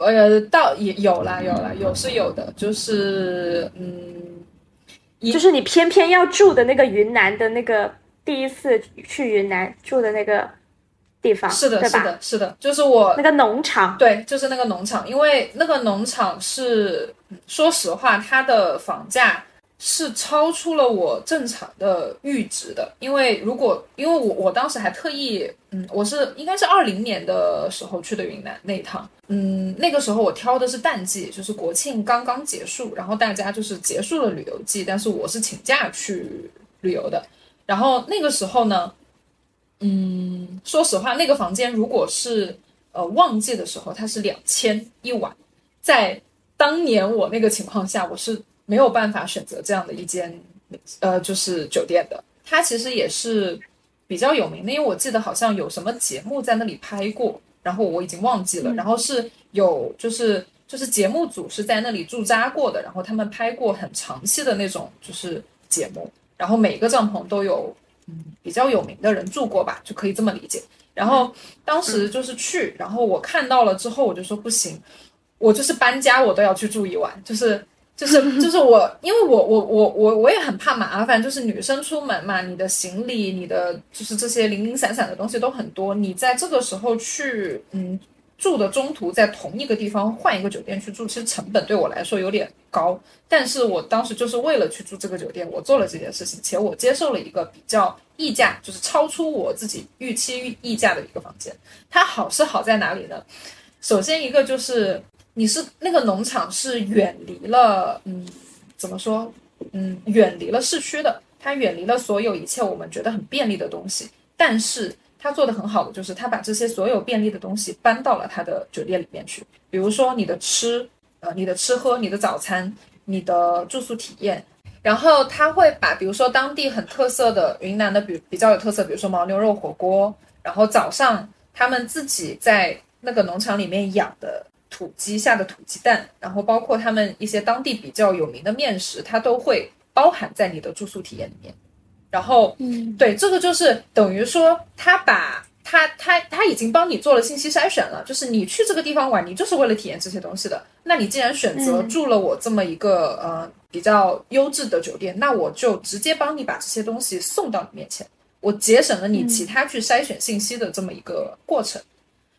呃，倒也有啦，有啦，有是有的，就是嗯，就是你偏偏要住的那个云南的那个第一次去云南住的那个地方，是的，是的，是的，就是我那个农场，对，就是那个农场，因为那个农场是，嗯说实话，它的房价是超出了我正常的阈值的。因为如果，因为我我当时还特意，嗯，我是应该是二零年的时候去的云南那一趟，嗯，那个时候我挑的是淡季，就是国庆刚刚结束，然后大家就是结束了旅游季，但是我是请假去旅游的。然后那个时候呢，嗯，说实话，那个房间如果是呃旺季的时候，它是两千一晚，在当年我那个情况下，我是没有办法选择这样的一间呃就是酒店的。它其实也是比较有名的，因为我记得好像有什么节目在那里拍过，然后我已经忘记了，然后是有就是就是节目组是在那里驻扎过的，然后他们拍过很长期的那种就是节目，然后每个帐篷都有嗯比较有名的人住过吧，就可以这么理解。然后当时就是去，然后我看到了之后，我就说不行，我就是搬家我都要去住一晚，就是就是就是我，因为我我我我我也很怕麻烦，就是女生出门嘛，你的行李、你的就是这些零零散散的东西都很多，你在这个时候去嗯住的中途在同一个地方换一个酒店去住，其实成本对我来说有点高，但是我当时就是为了去住这个酒店，我做了这件事情，且我接受了一个比较溢价，就是超出我自己预期溢价的一个房间。它好是好在哪里呢？首先一个就是你是那个农场是远离了，嗯，怎么说？嗯，远离了市区的，它远离了所有一切我们觉得很便利的东西，但是他做的很好的就是他把这些所有便利的东西搬到了他的酒店里面去，比如说你的吃，呃，你的吃喝，你的早餐，你的住宿体验。然后他会把，比如说当地很特色的云南的比比较有特色，比如说牦牛肉火锅，然后早上他们自己在那个农场里面养的土鸡下的土鸡蛋，然后包括他们一些当地比较有名的面食，它都会包含在你的住宿体验里面。然后，嗯，对，这个就是等于说他把他他他已经帮你做了信息筛选了，就是你去这个地方玩，你就是为了体验这些东西的。那你既然选择嗯住了我这么一个呃比较优质的酒店，那我就直接帮你把这些东西送到你面前，我节省了你其他去筛选信息的这么一个过程。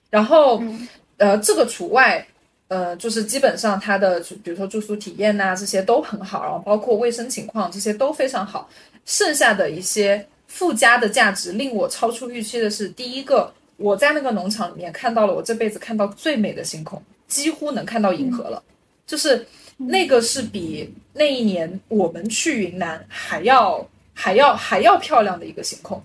然后，嗯呃，这个除外，呃，就是基本上它的，比如说住宿体验呐、这些都很好，然后包括卫生情况这些都非常好。剩下的一些附加的价值令我超出预期的是，第一个，我在那个农场里面看到了我这辈子看到最美的星空，几乎能看到银河了，就是那个是比那一年我们去云南还要还要还要漂亮的一个星空。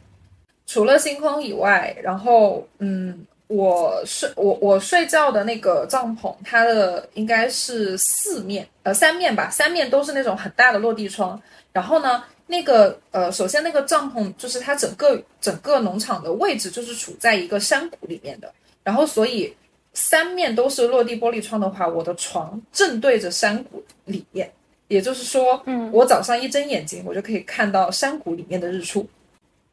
除了星空以外，然后嗯，我睡我我睡觉的那个帐篷，它的应该是四面呃三面吧，三面都是那种很大的落地窗。然后呢，那个呃，首先那个帐篷就是它整个整个农场的位置就是处在一个山谷里面的，然后所以三面都是落地玻璃窗的话，我的床正对着山谷里面，也就是说，嗯。我早上一睁眼睛，我就可以看到山谷里面的日出。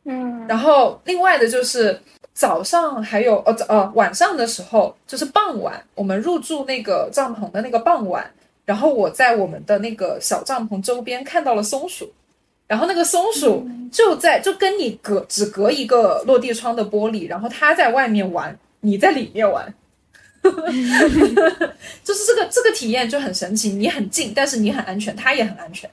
嗯。然后另外的就是早上还有呃早呃晚上的时候，就是傍晚，我们入住那个帐篷的那个傍晚，然后我在我们的那个小帐篷周边看到了松鼠，然后那个松鼠就在就跟你隔只隔一个落地窗的玻璃，然后它在外面玩，你在里面玩。就是这个这个体验就很神奇，你很近，但是你很安全，它也很安全，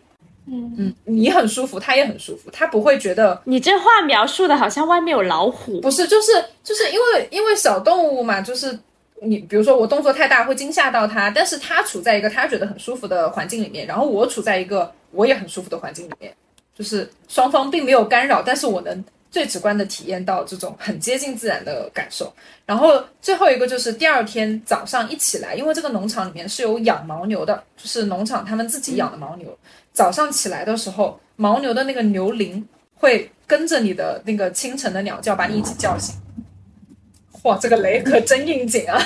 嗯，嗯，你很舒服，它也很舒服，它不会觉得你这话描述的好像外面有老虎，不是，就是就是因为因为小动物嘛，就是你比如说我动作太大会惊吓到它，但是它处在一个它觉得很舒服的环境里面，然后我处在一个我也很舒服的环境里面，就是双方并没有干扰，但是我能最直观的体验到这种很接近自然的感受。然后最后一个就是第二天早上一起来，因为这个农场里面是有养牦牛的，就是农场他们自己养的牦牛。早上起来的时候，牦牛的那个牛铃会跟着你的那个清晨的鸟叫把你一起叫醒。哇，这个雷可真应景啊！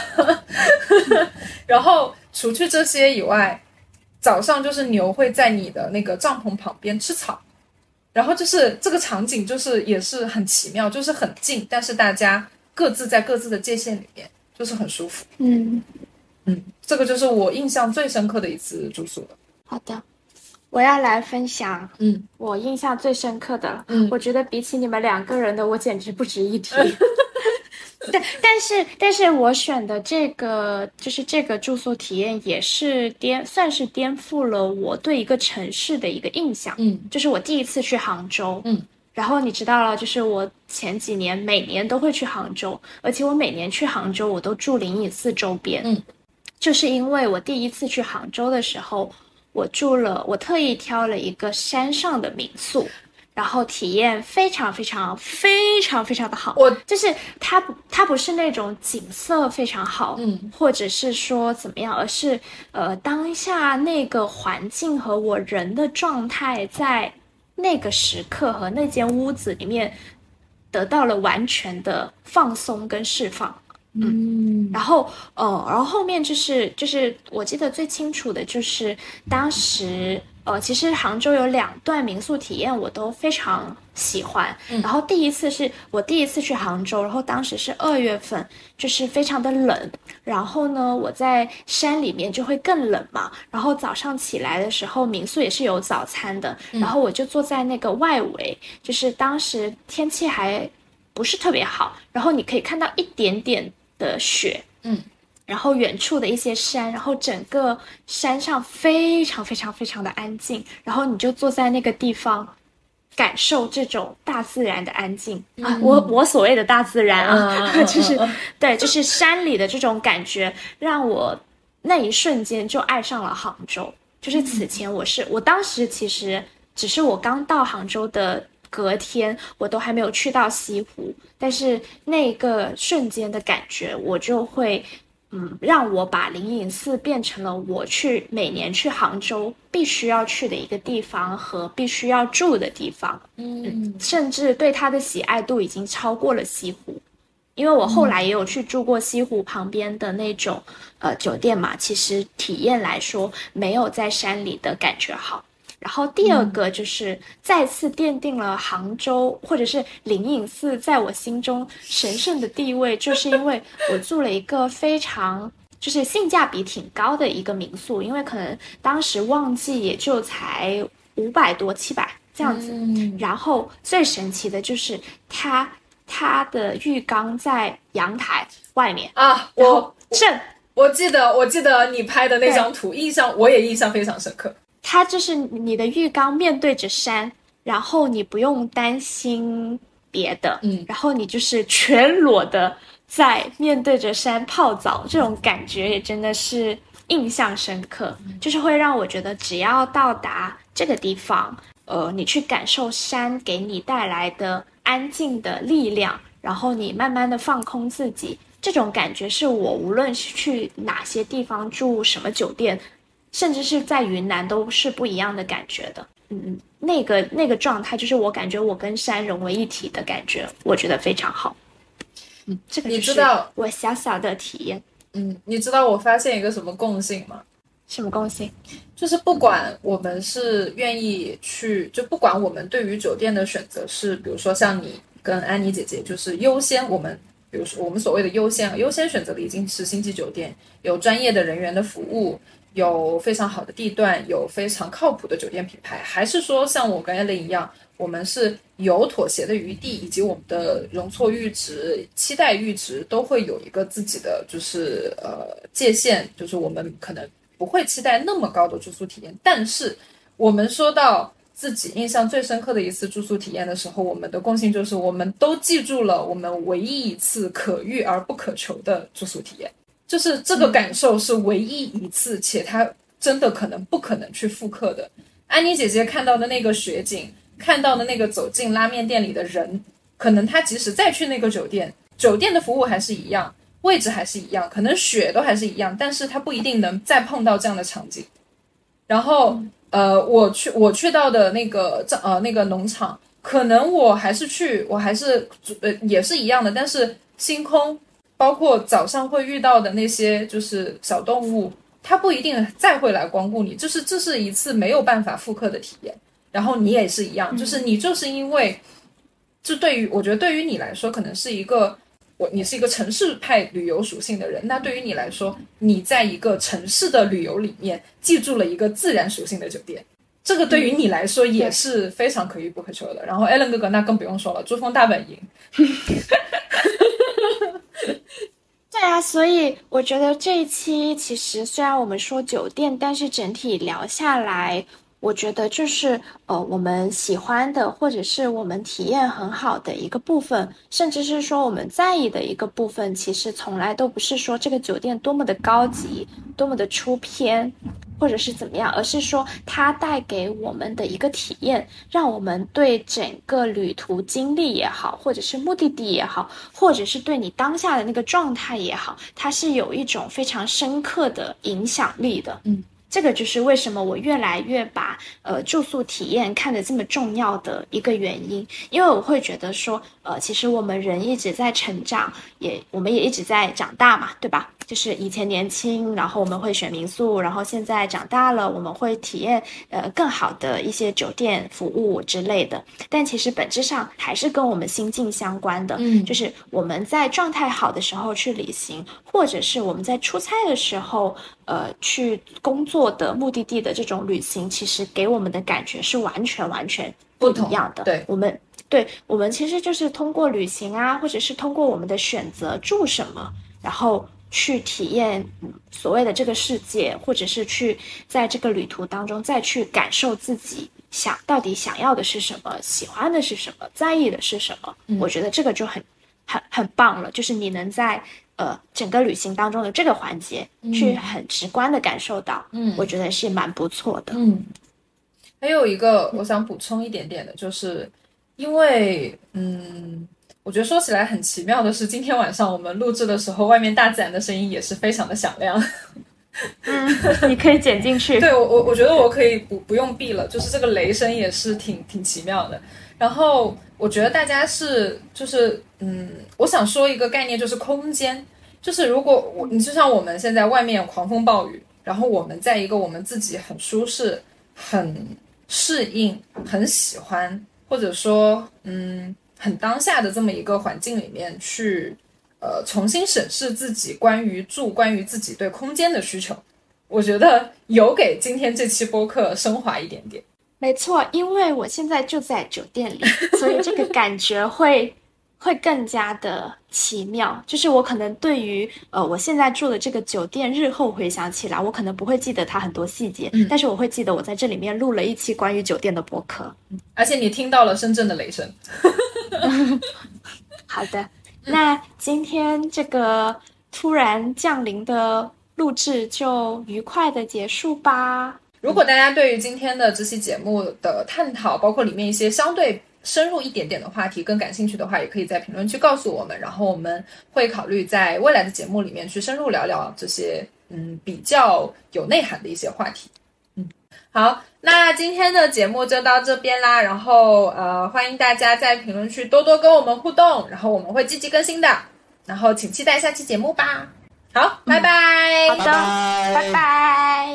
然后除去这些以外，早上就是牛会在你的那个帐篷旁边吃草，然后就是这个场景就是也是很奇妙，就是很近，但是大家各自在各自的界限里面，就是很舒服。嗯，嗯，这个就是我印象最深刻的一次住宿了。好的，我要来分享嗯我印象最深刻的了。嗯我觉得比起你们两个人的，我简直不值一提。但但是但是我选的这个就是这个住宿体验，也是颠算是颠覆了我对一个城市的一个印象。嗯就是我第一次去杭州，嗯，然后你知道了，就是我前几年每年都会去杭州，而且我每年去杭州我都住灵隐寺周边，嗯，就是因为我第一次去杭州的时候，我住了，我特意挑了一个山上的民宿。然后体验非常非常非常非常的好，我。就是它不它不是那种景色非常好，嗯，或者是说怎么样，而是呃当下那个环境和我人的状态在那个时刻和那间屋子里面得到了完全的放松跟释放。嗯。然后，呃，然后后面就是就是我记得最清楚的就是当时，呃，其实杭州有两段民宿体验我都非常喜欢。然后第一次是我第一次去杭州，然后当时是二月份，就是非常的冷。然后呢，我在山里面就会更冷嘛。然后早上起来的时候，民宿也是有早餐的。然后我就坐在那个外围，就是当时天气还不是特别好，然后你可以看到一点点的雪，嗯，然后远处的一些山，然后整个山上非常非常非常的安静，然后你就坐在那个地方。感受这种大自然的安静、啊！我我所谓的大自然啊，就是 对，就是山里的这种感觉，让我那一瞬间就爱上了杭州。就是此前我是，我当时其实只是我刚到杭州的隔天，我都还没有去到西湖，但是那个瞬间的感觉，我就会。嗯，让我把灵隐寺变成了我去每年去杭州必须要去的一个地方和必须要住的地方。嗯甚至对它的喜爱度已经超过了西湖，因为我后来也有去住过西湖旁边的那种、呃酒店嘛，其实体验来说没有在山里的感觉好。然后第二个就是再次奠定了杭州或者是灵隐寺在我心中神圣的地位，就是因为我住了一个非常就是性价比挺高的一个民宿，因为可能当时旺季也就才五百多七百这样子，嗯。然后最神奇的就是它它的浴缸在阳台外面，啊，我正我记得我记得你拍的那张图，印象我也印象非常深刻。它就是你的浴缸面对着山，然后你不用担心别的，嗯然后你就是全裸的在面对着山泡澡，这种感觉也真的是印象深刻，就是会让我觉得只要到达这个地方，呃，你去感受山给你带来的安静的力量，然后你慢慢的放空自己。这种感觉是我无论是去哪些地方住什么酒店，甚至是在云南都是不一样的感觉的。嗯嗯，那个那个状态就是我感觉我跟山融为一体的感觉，我觉得非常好。嗯，这个你知道我小小的体验，嗯，你知道我发现一个什么共性吗？什么共性？就是不管我们是愿意去，就不管我们对于酒店的选择是，比如说像你跟安妮姐姐，就是优先我们，比如说我们所谓的优先，优先选择的已经是星级酒店，有专业的人员的服务，有非常好的地段，有非常靠谱的酒店品牌，还是说像我跟艾琳一样，我们是有妥协的余地，以及我们的容错阈值、期待阈值都会有一个自己的就是呃界限，就是我们可能不会期待那么高的住宿体验，但是我们说到自己印象最深刻的一次住宿体验的时候，我们的共性就是我们都记住了我们唯一一次可遇而不可求的住宿体验，就是这个感受是唯一一次，且它真的可能不可能去复刻的。安妮姐姐看到的那个雪景，看到的那个走进拉面店里的人，可能她即使再去那个酒店，酒店的服务还是一样，位置还是一样，可能雪都还是一样，但是她不一定能再碰到这样的场景。然后，呃，我去我去到的那个这呃那个农场，可能我还是去，我还是呃也是一样的，但是星空包括早上会遇到的那些就是小动物，它不一定再会来光顾你，就是这是一次没有办法复刻的体验。然后你也是一样，就是你就是因为，这对于我觉得对于你来说，可能是一个我你是一个城市派旅游属性的人，那对于你来说，你在一个城市的旅游里面记住了一个自然属性的酒店。这个对于你来说也是非常可遇不可求的。然后 Allen 哥哥那更不用说了，珠峰大本营，对啊，所以我觉得这一期其实虽然我们说酒店，但是整体聊下来，我觉得就是呃我们喜欢的或者是我们体验很好的一个部分，甚至是说我们在意的一个部分，其实从来都不是说这个酒店多么的高级，多么的出片，或者是怎么样，而是说它带给我们的一个体验，让我们对整个旅途经历也好，或者是目的地也好，或者是对你当下的那个状态也好，它是有一种非常深刻的影响力的。嗯。这个就是为什么我越来越把呃住宿体验看得这么重要的一个原因，因为我会觉得说，呃，其实我们人一直在成长，也我们也一直在长大嘛，对吧？就是以前年轻，然后我们会选民宿，然后现在长大了，我们会体验呃更好的一些酒店服务之类的。但其实本质上还是跟我们心境相关的，嗯就是我们在状态好的时候去旅行，或者是我们在出差的时候，呃，去工作的目的地的这种旅行，其实给我们的感觉是完全完全不一样的。对我们。对我们其实就是通过旅行啊，或者是通过我们的选择住什么，然后去体验嗯所谓的这个世界，或者是去在这个旅途当中再去感受自己想到底想要的是什么，喜欢的是什么，在意的是什么。嗯我觉得这个就很很很棒了，就是你能在呃整个旅行当中的这个环节去很直观的感受到，嗯我觉得是蛮不错的。嗯，还有一个我想补充一点点的，就是因为嗯，我觉得说起来很奇妙的是，今天晚上我们录制的时候，外面大自然的声音也是非常的响亮。嗯，你可以剪进去。对我我我觉得我可以不不用闭了，就是这个雷声也是挺挺奇妙的。然后我觉得大家是就是嗯，我想说一个概念，就是空间，就是如果我你就像我们现在外面狂风暴雨，然后我们在一个我们自己很舒适、很适应、很喜欢，或者说嗯很当下的这么一个环境里面去。呃，重新审视自己关于住、关于自己对空间的需求，我觉得有给今天这期播客升华一点点。没错，因为我现在就在酒店里，所以这个感觉会会更加的奇妙。就是我可能对于呃我现在住的这个酒店，日后回想起来，我可能不会记得它很多细节，嗯但是我会记得我在这里面录了一期关于酒店的播客。而且你听到了深圳的雷声，好的，那今天这个突然降临的录制就愉快的结束吧。如果大家对于今天的这期节目的探讨，包括里面一些相对深入一点点的话题更感兴趣的话，也可以在评论区告诉我们，然后我们会考虑在未来的节目里面去深入聊聊这些嗯比较有内涵的一些话题。嗯，好，那今天的节目就到这边啦，然后呃欢迎大家在评论区多多跟我们互动，然后我们会积极更新的，然后请期待下期节目吧。好，拜拜。好的，拜拜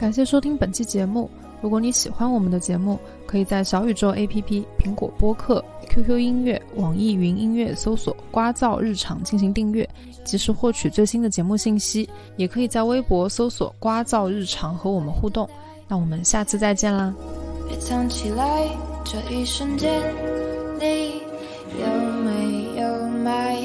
感谢收听本期节目。如果你喜欢我们的节目，可以在小宇宙 APP、苹果播客、QQ 音乐、网易云音乐搜索“瓜噪日常”进行订阅，及时获取最新的节目信息。也可以在微博搜索“瓜噪日常”和我们互动。那我们下次再见啦！别藏起来，这一瞬间你有没有买